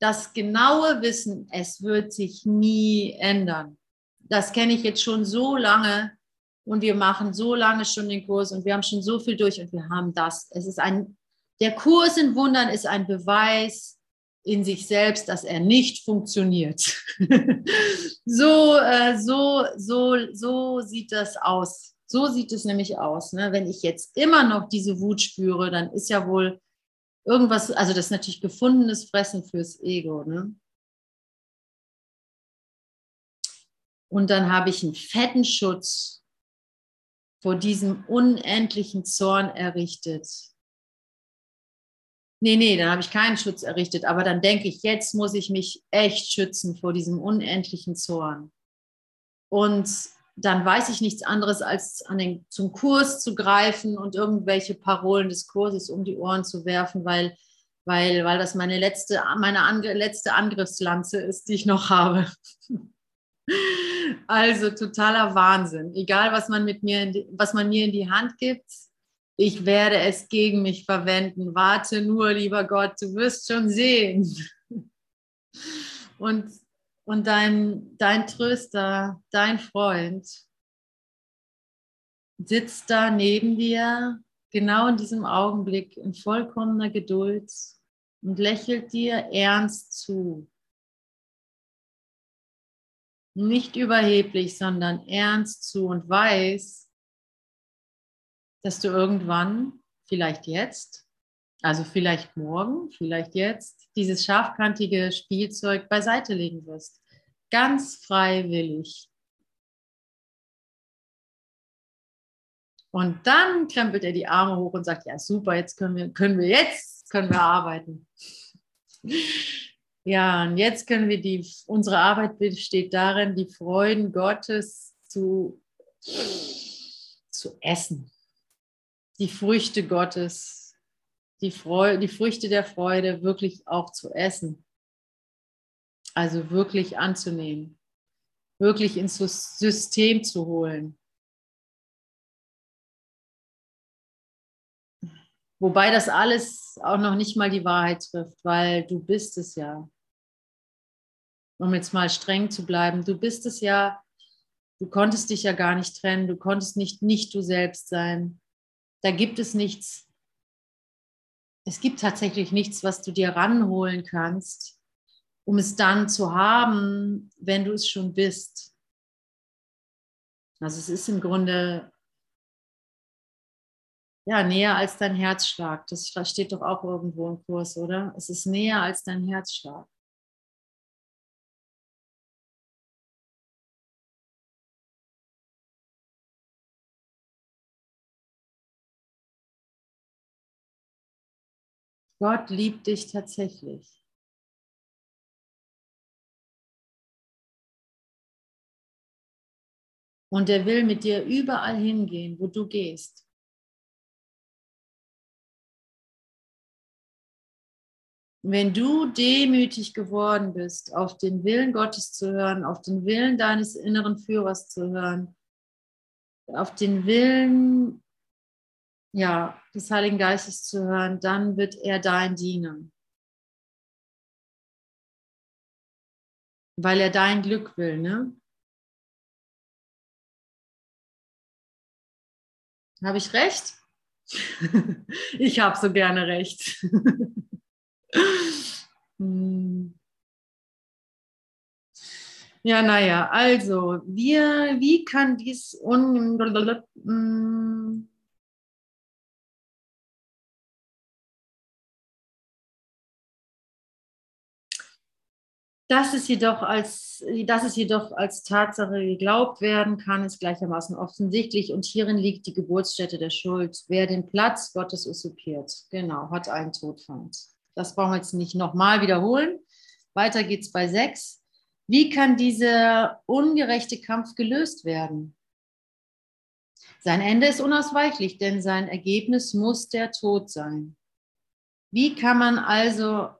das genaue Wissen, es wird sich nie ändern. Das kenne ich jetzt schon so lange und wir machen so lange schon den Kurs und wir haben schon so viel durch und wir haben das. Es ist ein, der Kurs in Wundern ist ein Beweis in sich selbst, dass er nicht funktioniert. so, äh, so, so, so sieht das aus. So sieht es nämlich aus. Ne? Wenn ich jetzt immer noch diese Wut spüre, dann ist ja wohl irgendwas, also das ist natürlich gefundenes Fressen fürs Ego. Ne? Und dann habe ich einen fetten Schutz vor diesem unendlichen Zorn errichtet. Nee, nee, dann habe ich keinen Schutz errichtet, aber dann denke ich, jetzt muss ich mich echt schützen vor diesem unendlichen Zorn. Und dann weiß ich nichts anderes, als an den, zum Kurs zu greifen und irgendwelche Parolen des Kurses um die Ohren zu werfen, weil, weil, weil das meine letzte, meine Angr letzte Angriffslanze ist, die ich noch habe. also totaler Wahnsinn. Egal, was man, mit mir die, was man mir in die Hand gibt, ich werde es gegen mich verwenden. Warte nur, lieber Gott, du wirst schon sehen. Und und dein, dein Tröster, dein Freund sitzt da neben dir, genau in diesem Augenblick in vollkommener Geduld und lächelt dir ernst zu. Nicht überheblich, sondern ernst zu und weiß, dass du irgendwann, vielleicht jetzt, also vielleicht morgen, vielleicht jetzt, dieses scharfkantige Spielzeug beiseite legen wirst. Ganz freiwillig. Und dann krempelt er die Arme hoch und sagt, ja super, jetzt können wir, können wir jetzt können wir arbeiten. Ja, und jetzt können wir die, unsere Arbeit besteht darin, die Freuden Gottes zu, zu essen. Die Früchte Gottes die, Freude, die Früchte der Freude wirklich auch zu essen. Also wirklich anzunehmen, wirklich ins System zu holen. Wobei das alles auch noch nicht mal die Wahrheit trifft, weil du bist es ja. Um jetzt mal streng zu bleiben, du bist es ja, du konntest dich ja gar nicht trennen, du konntest nicht nicht du selbst sein. Da gibt es nichts, es gibt tatsächlich nichts, was du dir ranholen kannst, um es dann zu haben, wenn du es schon bist. Also es ist im Grunde ja näher als dein Herzschlag. Das steht doch auch irgendwo im Kurs, oder? Es ist näher als dein Herzschlag. Gott liebt dich tatsächlich. Und er will mit dir überall hingehen, wo du gehst. Wenn du demütig geworden bist, auf den Willen Gottes zu hören, auf den Willen deines inneren Führers zu hören, auf den Willen ja, des Heiligen Geistes zu hören, dann wird er dein Diener. Weil er dein Glück will, ne? Habe ich recht? ich habe so gerne recht. Hm. ja, naja, also, wir, wie kann dies un Dass es, jedoch als, dass es jedoch als Tatsache geglaubt werden kann, ist gleichermaßen offensichtlich und hierin liegt die Geburtsstätte der Schuld. Wer den Platz Gottes usurpiert, genau, hat einen Todfeind. Das brauchen wir jetzt nicht nochmal wiederholen. Weiter geht's bei sechs. Wie kann dieser ungerechte Kampf gelöst werden? Sein Ende ist unausweichlich, denn sein Ergebnis muss der Tod sein. Wie kann man also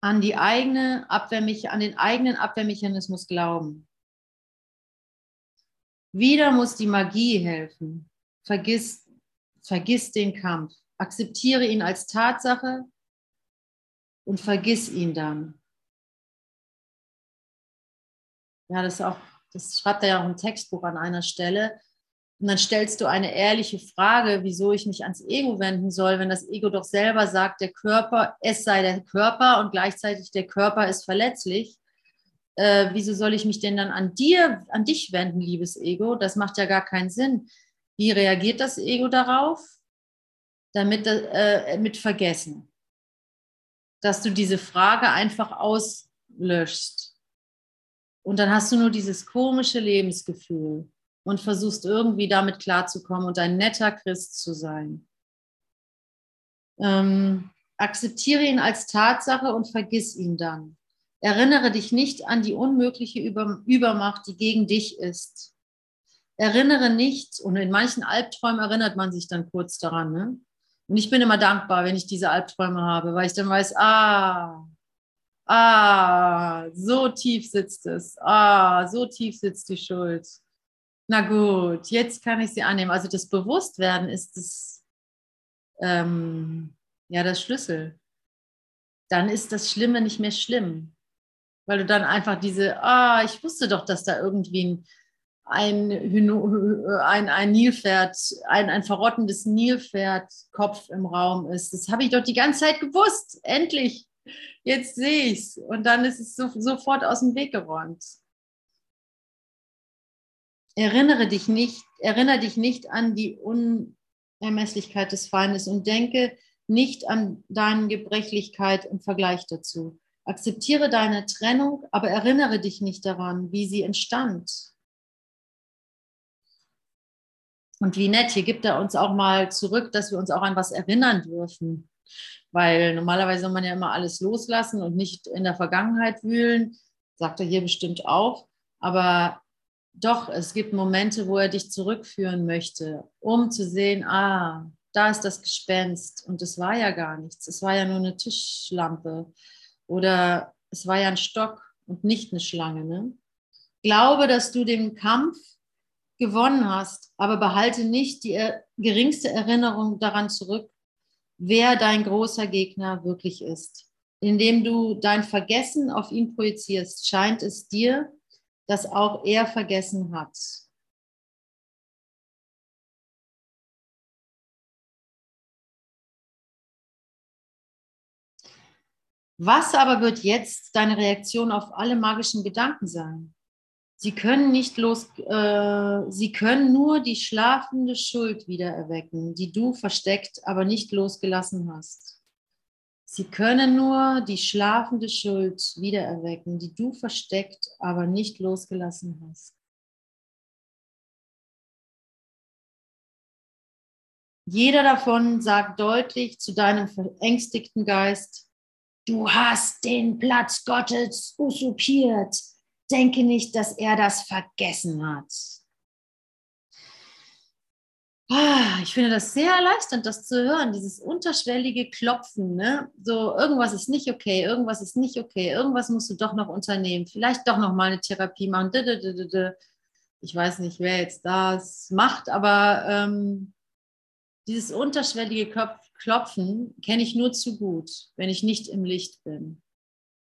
an die eigene an den eigenen Abwehrmechanismus glauben. Wieder muss die Magie helfen. Vergiss, vergiss den Kampf. Akzeptiere ihn als Tatsache und vergiss ihn dann. Ja, das auch, das schreibt er ja auch im Textbuch an einer Stelle. Und dann stellst du eine ehrliche Frage, wieso ich mich ans Ego wenden soll, wenn das Ego doch selber sagt, der Körper, es sei der Körper und gleichzeitig der Körper ist verletzlich. Äh, wieso soll ich mich denn dann an dir, an dich wenden, liebes Ego? Das macht ja gar keinen Sinn. Wie reagiert das Ego darauf? Damit äh, mit Vergessen. Dass du diese Frage einfach auslöschst. Und dann hast du nur dieses komische Lebensgefühl und versuchst irgendwie damit klarzukommen und ein netter Christ zu sein. Ähm, akzeptiere ihn als Tatsache und vergiss ihn dann. Erinnere dich nicht an die unmögliche Über Übermacht, die gegen dich ist. Erinnere nicht, und in manchen Albträumen erinnert man sich dann kurz daran. Ne? Und ich bin immer dankbar, wenn ich diese Albträume habe, weil ich dann weiß, ah, ah, so tief sitzt es, ah, so tief sitzt die Schuld. Na gut, jetzt kann ich sie annehmen. Also das Bewusstwerden ist das, ähm, ja, das Schlüssel. Dann ist das Schlimme nicht mehr schlimm, weil du dann einfach diese, ah, ich wusste doch, dass da irgendwie ein, ein, ein Nilpferd, ein, ein verrottendes Nilpferdkopf im Raum ist. Das habe ich doch die ganze Zeit gewusst. Endlich, jetzt sehe ich es. Und dann ist es so, sofort aus dem Weg geräumt. Erinnere dich nicht, erinnere dich nicht an die Unermesslichkeit des Feindes und denke nicht an deine Gebrechlichkeit im Vergleich dazu. Akzeptiere deine Trennung, aber erinnere dich nicht daran, wie sie entstand. Und wie nett, hier gibt er uns auch mal zurück, dass wir uns auch an was erinnern dürfen. Weil normalerweise soll man ja immer alles loslassen und nicht in der Vergangenheit wühlen. Sagt er hier bestimmt auch. Aber doch, es gibt Momente, wo er dich zurückführen möchte, um zu sehen, ah, da ist das Gespenst und es war ja gar nichts. Es war ja nur eine Tischlampe oder es war ja ein Stock und nicht eine Schlange. Ne? Glaube, dass du den Kampf gewonnen hast, aber behalte nicht die geringste Erinnerung daran zurück, wer dein großer Gegner wirklich ist. Indem du dein Vergessen auf ihn projizierst, scheint es dir, das auch er vergessen hat. Was aber wird jetzt deine Reaktion auf alle magischen Gedanken sein? Sie können nicht los, äh, sie können nur die schlafende Schuld wieder erwecken, die du versteckt, aber nicht losgelassen hast. Sie können nur die schlafende Schuld wiedererwecken, die du versteckt, aber nicht losgelassen hast. Jeder davon sagt deutlich zu deinem verängstigten Geist, du hast den Platz Gottes usurpiert. Denke nicht, dass er das vergessen hat. Ah, ich finde das sehr erleichternd, das zu hören, dieses unterschwellige Klopfen. Ne? So, irgendwas ist nicht okay, irgendwas ist nicht okay, irgendwas musst du doch noch unternehmen, vielleicht doch noch mal eine Therapie machen. Ich weiß nicht, wer jetzt das macht, aber ähm, Dieses unterschwellige Klopfen kenne ich nur zu gut, wenn ich nicht im Licht bin.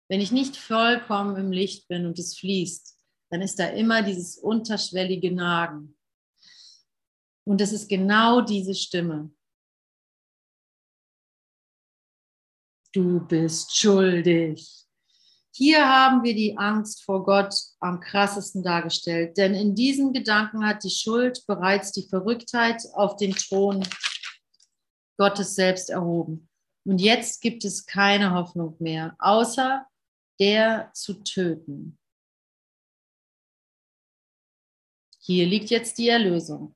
Wenn ich nicht vollkommen im Licht bin und es fließt, dann ist da immer dieses unterschwellige Nagen. Und das ist genau diese Stimme. Du bist schuldig. Hier haben wir die Angst vor Gott am krassesten dargestellt, denn in diesen Gedanken hat die Schuld bereits die Verrücktheit auf den Thron Gottes selbst erhoben. Und jetzt gibt es keine Hoffnung mehr, außer der zu töten. Hier liegt jetzt die Erlösung.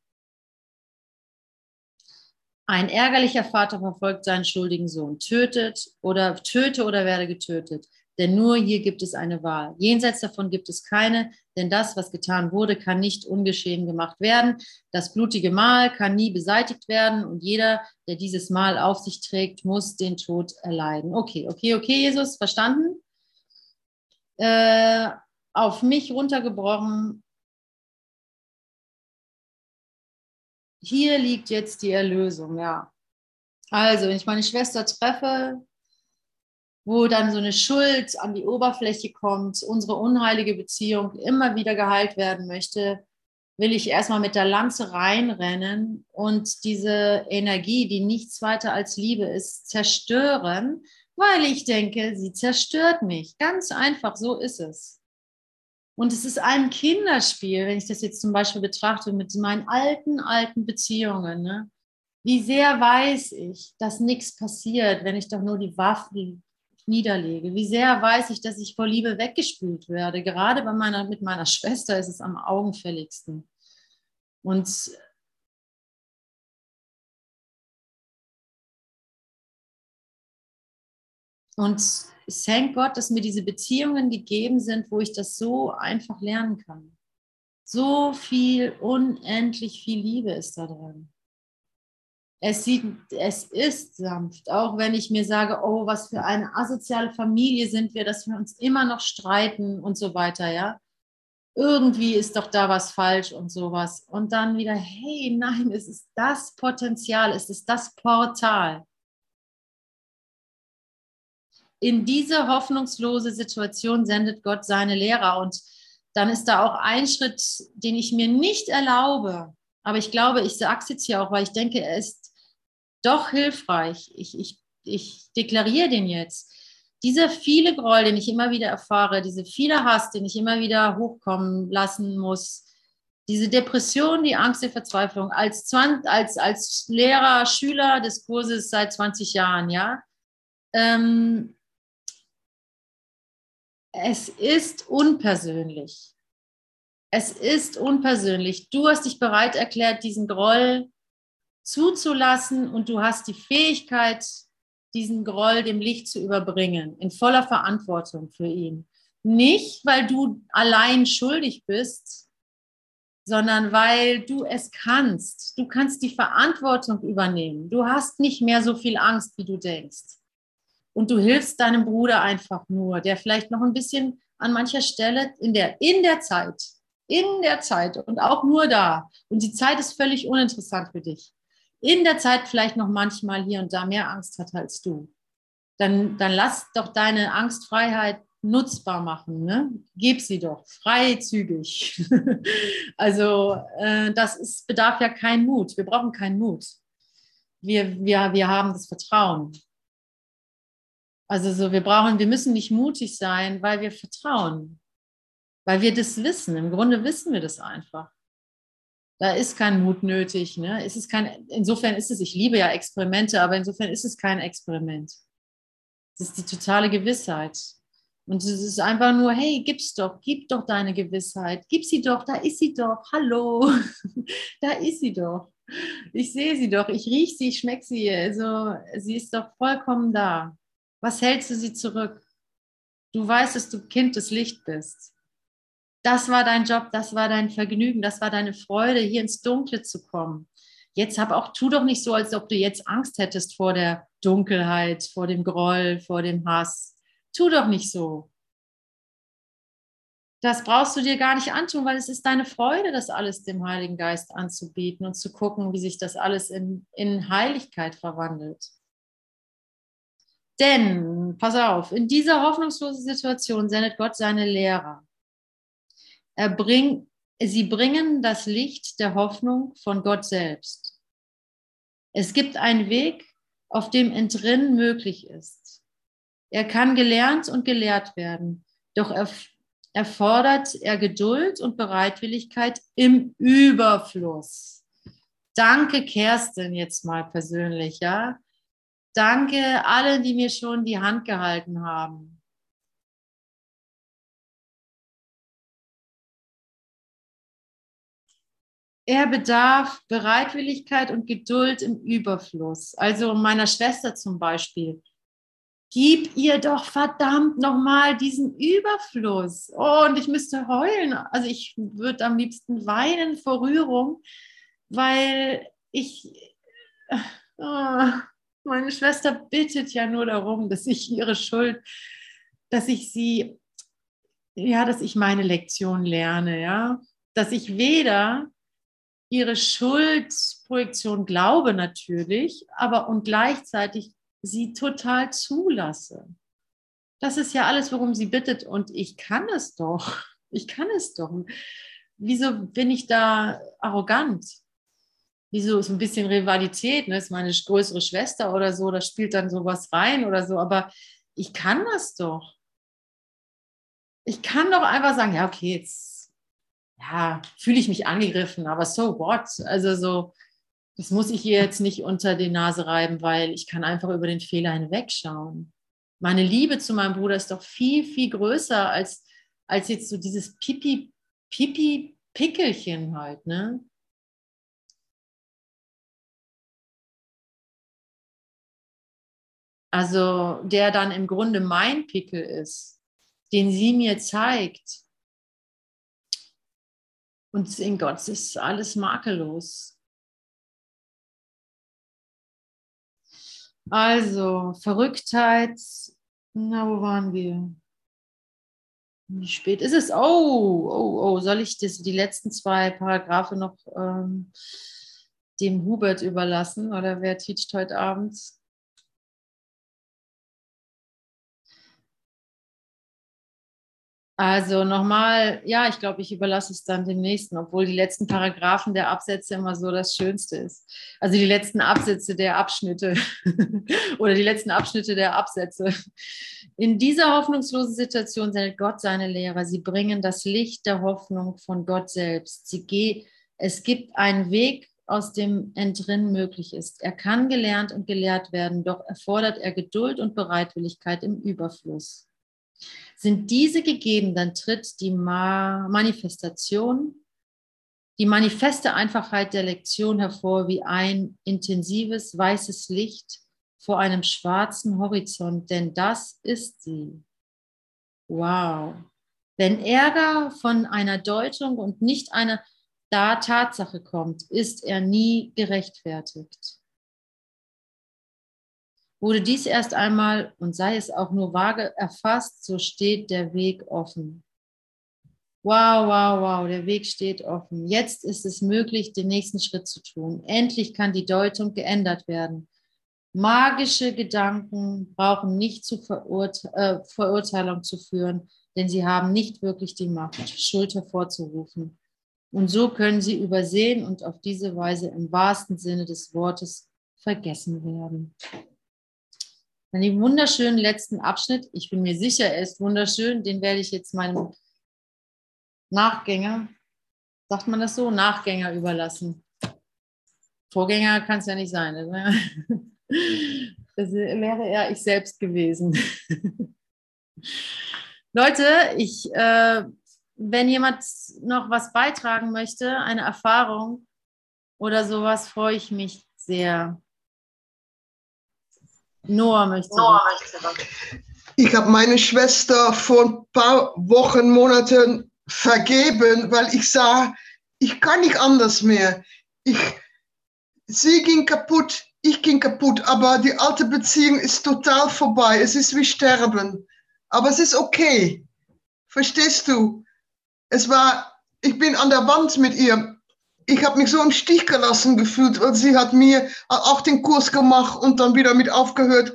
Ein ärgerlicher Vater verfolgt seinen schuldigen Sohn, tötet oder töte oder werde getötet. Denn nur hier gibt es eine Wahl. Jenseits davon gibt es keine, denn das, was getan wurde, kann nicht ungeschehen gemacht werden. Das blutige Mal kann nie beseitigt werden und jeder, der dieses Mal auf sich trägt, muss den Tod erleiden. Okay, okay, okay, Jesus, verstanden? Äh, auf mich runtergebrochen. Hier liegt jetzt die Erlösung, ja. Also, wenn ich meine Schwester treffe, wo dann so eine Schuld an die Oberfläche kommt, unsere unheilige Beziehung immer wieder geheilt werden möchte, will ich erstmal mit der Lanze reinrennen und diese Energie, die nichts weiter als Liebe ist, zerstören, weil ich denke, sie zerstört mich. Ganz einfach, so ist es. Und es ist ein Kinderspiel, wenn ich das jetzt zum Beispiel betrachte mit meinen alten, alten Beziehungen. Ne? Wie sehr weiß ich, dass nichts passiert, wenn ich doch nur die Waffen niederlege. Wie sehr weiß ich, dass ich vor Liebe weggespült werde. Gerade bei meiner, mit meiner Schwester ist es am augenfälligsten. Und Und ich thank Gott, dass mir diese Beziehungen gegeben sind, wo ich das so einfach lernen kann. So viel, unendlich viel Liebe ist da drin es, sieht, es ist sanft, auch wenn ich mir sage, oh, was für eine asoziale Familie sind wir, dass wir uns immer noch streiten und so weiter, ja. Irgendwie ist doch da was falsch und sowas. Und dann wieder, hey, nein, es ist das Potenzial, es ist das Portal. In diese hoffnungslose Situation sendet Gott seine Lehrer und dann ist da auch ein Schritt, den ich mir nicht erlaube, aber ich glaube, ich sage es jetzt hier auch, weil ich denke, er ist doch hilfreich. Ich, ich, ich deklariere den jetzt. Dieser viele Groll, den ich immer wieder erfahre, diese viele Hass, den ich immer wieder hochkommen lassen muss, diese Depression, die Angst, die Verzweiflung, als, 20, als, als Lehrer, Schüler des Kurses seit 20 Jahren, ja, ähm, es ist unpersönlich. Es ist unpersönlich. Du hast dich bereit erklärt, diesen Groll zuzulassen und du hast die Fähigkeit, diesen Groll dem Licht zu überbringen, in voller Verantwortung für ihn. Nicht, weil du allein schuldig bist, sondern weil du es kannst. Du kannst die Verantwortung übernehmen. Du hast nicht mehr so viel Angst, wie du denkst. Und du hilfst deinem Bruder einfach nur, der vielleicht noch ein bisschen an mancher Stelle in der, in der Zeit, in der Zeit und auch nur da. Und die Zeit ist völlig uninteressant für dich in der Zeit vielleicht noch manchmal hier und da mehr Angst hat als du, dann, dann lass doch deine Angstfreiheit nutzbar machen. Ne? Gib sie doch freizügig. also äh, das ist, bedarf ja keinen Mut. Wir brauchen keinen Mut. Wir, wir, wir haben das Vertrauen. Also so, wir brauchen, wir müssen nicht mutig sein, weil wir vertrauen. Weil wir das wissen. Im Grunde wissen wir das einfach. Da ist kein Mut nötig. Ne? Es ist kein, insofern ist es, ich liebe ja Experimente, aber insofern ist es kein Experiment. Es ist die totale Gewissheit. Und es ist einfach nur, hey, gib's doch, gib doch deine Gewissheit, gib sie doch, da ist sie doch, hallo, da ist sie doch. Ich sehe sie doch, ich rieche sie, ich schmecke sie. Also sie ist doch vollkommen da. Was hältst du sie zurück? Du weißt, dass du Kind des Licht bist das war dein Job, das war dein Vergnügen, das war deine Freude, hier ins Dunkle zu kommen. Jetzt hab auch, tu doch nicht so, als ob du jetzt Angst hättest vor der Dunkelheit, vor dem Groll, vor dem Hass. Tu doch nicht so. das brauchst du dir gar nicht antun, weil es ist deine Freude, das alles dem Heiligen Geist anzubieten und zu gucken, wie sich das alles in, in Heiligkeit verwandelt. Denn, pass auf, in dieser hoffnungslosen Situation sendet Gott seine Lehrer. Er bring, sie bringen das Licht der Hoffnung von Gott selbst. Es gibt einen Weg, auf dem Entrinnen möglich ist. Er kann gelernt und gelehrt werden, doch er erfordert er Geduld und Bereitwilligkeit im Überfluss. Danke, Kerstin, jetzt mal persönlich, ja. Danke allen, die mir schon die Hand gehalten haben. Er bedarf Bereitwilligkeit und Geduld im Überfluss. Also meiner Schwester zum Beispiel. Gib ihr doch verdammt nochmal diesen Überfluss. Oh, und ich müsste heulen. Also ich würde am liebsten weinen vor Rührung, weil ich, oh, meine Schwester bittet ja nur darum, dass ich ihre Schuld, dass ich sie, ja, dass ich meine Lektion lerne, ja, dass ich weder ihre Schuldprojektion glaube natürlich, aber und gleichzeitig sie total zulasse. Das ist ja alles, worum sie bittet. Und ich kann es doch. Ich kann es doch. Wieso bin ich da arrogant? Wieso ist ein bisschen Rivalität? Ne? Ist meine größere Schwester oder so, da spielt dann sowas rein oder so. Aber ich kann das doch. Ich kann doch einfach sagen, ja, okay, jetzt ja, fühle ich mich angegriffen, aber so what? Also so, das muss ich ihr jetzt nicht unter die Nase reiben, weil ich kann einfach über den Fehler hinwegschauen. Meine Liebe zu meinem Bruder ist doch viel, viel größer als, als jetzt so dieses Pipi, Pipi, Pickelchen halt, ne? Also der dann im Grunde mein Pickel ist, den sie mir zeigt. Und in Gott ist alles makellos. Also, Verrücktheit. Na, wo waren wir? Wie spät ist es? Oh, oh, oh, soll ich das, die letzten zwei Paragraphe noch ähm, dem Hubert überlassen oder wer teacht heute Abend? Also nochmal, ja, ich glaube, ich überlasse es dann dem nächsten, obwohl die letzten Paragraphen der Absätze immer so das Schönste ist. Also die letzten Absätze der Abschnitte oder die letzten Abschnitte der Absätze. In dieser hoffnungslosen Situation sendet Gott seine Lehrer. Sie bringen das Licht der Hoffnung von Gott selbst. Sie gehen, es gibt einen Weg, aus dem Entrinnen möglich ist. Er kann gelernt und gelehrt werden, doch erfordert er Geduld und Bereitwilligkeit im Überfluss. Sind diese gegeben, dann tritt die Ma Manifestation, die manifeste Einfachheit der Lektion hervor wie ein intensives weißes Licht vor einem schwarzen Horizont, denn das ist sie. Wow. Wenn Ärger von einer Deutung und nicht einer da Tatsache kommt, ist er nie gerechtfertigt. Wurde dies erst einmal und sei es auch nur vage erfasst, so steht der Weg offen. Wow, wow, wow, der Weg steht offen. Jetzt ist es möglich, den nächsten Schritt zu tun. Endlich kann die Deutung geändert werden. Magische Gedanken brauchen nicht zu Verurte äh, Verurteilung zu führen, denn sie haben nicht wirklich die Macht, Schuld hervorzurufen. Und so können sie übersehen und auf diese Weise im wahrsten Sinne des Wortes vergessen werden. Dann den wunderschönen letzten Abschnitt. Ich bin mir sicher, er ist wunderschön. Den werde ich jetzt meinem Nachgänger, sagt man das so, Nachgänger überlassen. Vorgänger kann es ja nicht sein. Das wäre eher ich selbst gewesen. Leute, ich, äh, wenn jemand noch was beitragen möchte, eine Erfahrung oder sowas, freue ich mich sehr. Noah möchte. Noah möchte ich habe meine Schwester vor ein paar Wochen, Monaten vergeben, weil ich sah, ich kann nicht anders mehr. Ich, sie ging kaputt, ich ging kaputt, aber die alte Beziehung ist total vorbei. Es ist wie Sterben. Aber es ist okay. Verstehst du? es war, ich bin an der Wand mit ihr. Ich habe mich so im Stich gelassen gefühlt, weil sie hat mir auch den Kurs gemacht und dann wieder mit aufgehört.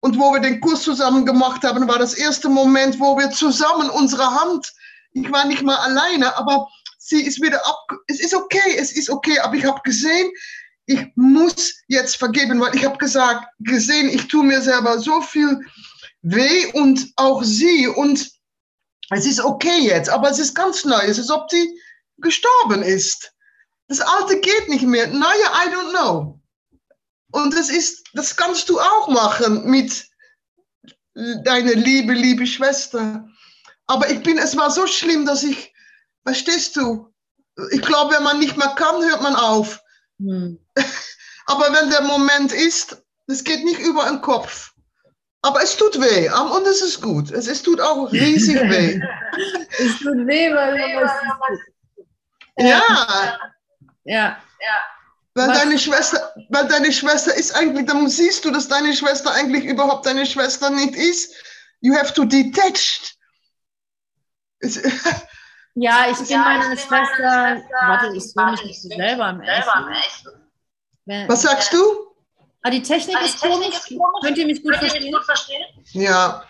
Und wo wir den Kurs zusammen gemacht haben, war das erste Moment, wo wir zusammen unsere Hand, ich war nicht mal alleine, aber sie ist wieder ab, es ist okay, es ist okay, aber ich habe gesehen, ich muss jetzt vergeben, weil ich habe gesagt, gesehen, ich tue mir selber so viel weh und auch sie und es ist okay jetzt, aber es ist ganz neu, es ist, als ob sie gestorben ist. Das Alte geht nicht mehr. Neue, I don't know. Und das ist, das kannst du auch machen mit deiner liebe, liebe Schwester. Aber ich bin, es war so schlimm, dass ich, verstehst du? Ich glaube, wenn man nicht mehr kann, hört man auf. Hm. Aber wenn der Moment ist, es geht nicht über den Kopf. Aber es tut weh und es ist gut. Es, es tut auch riesig weh. es tut weh, weil es ja. Ja. ja. Weil deine, Schwester, weil deine Schwester ist eigentlich, dann siehst du, dass deine Schwester eigentlich überhaupt deine Schwester nicht ist. You have to detach. Ja, ich bin ja, meine ich Schwester. Schwester. Warte, ich will mich nicht selber im Essen. Was sagst du? Ah, die Technik, ah, die ist, Technik komisch. ist komisch. Könnt ihr mich gut, Könnt verstehen? Mich gut verstehen? Ja.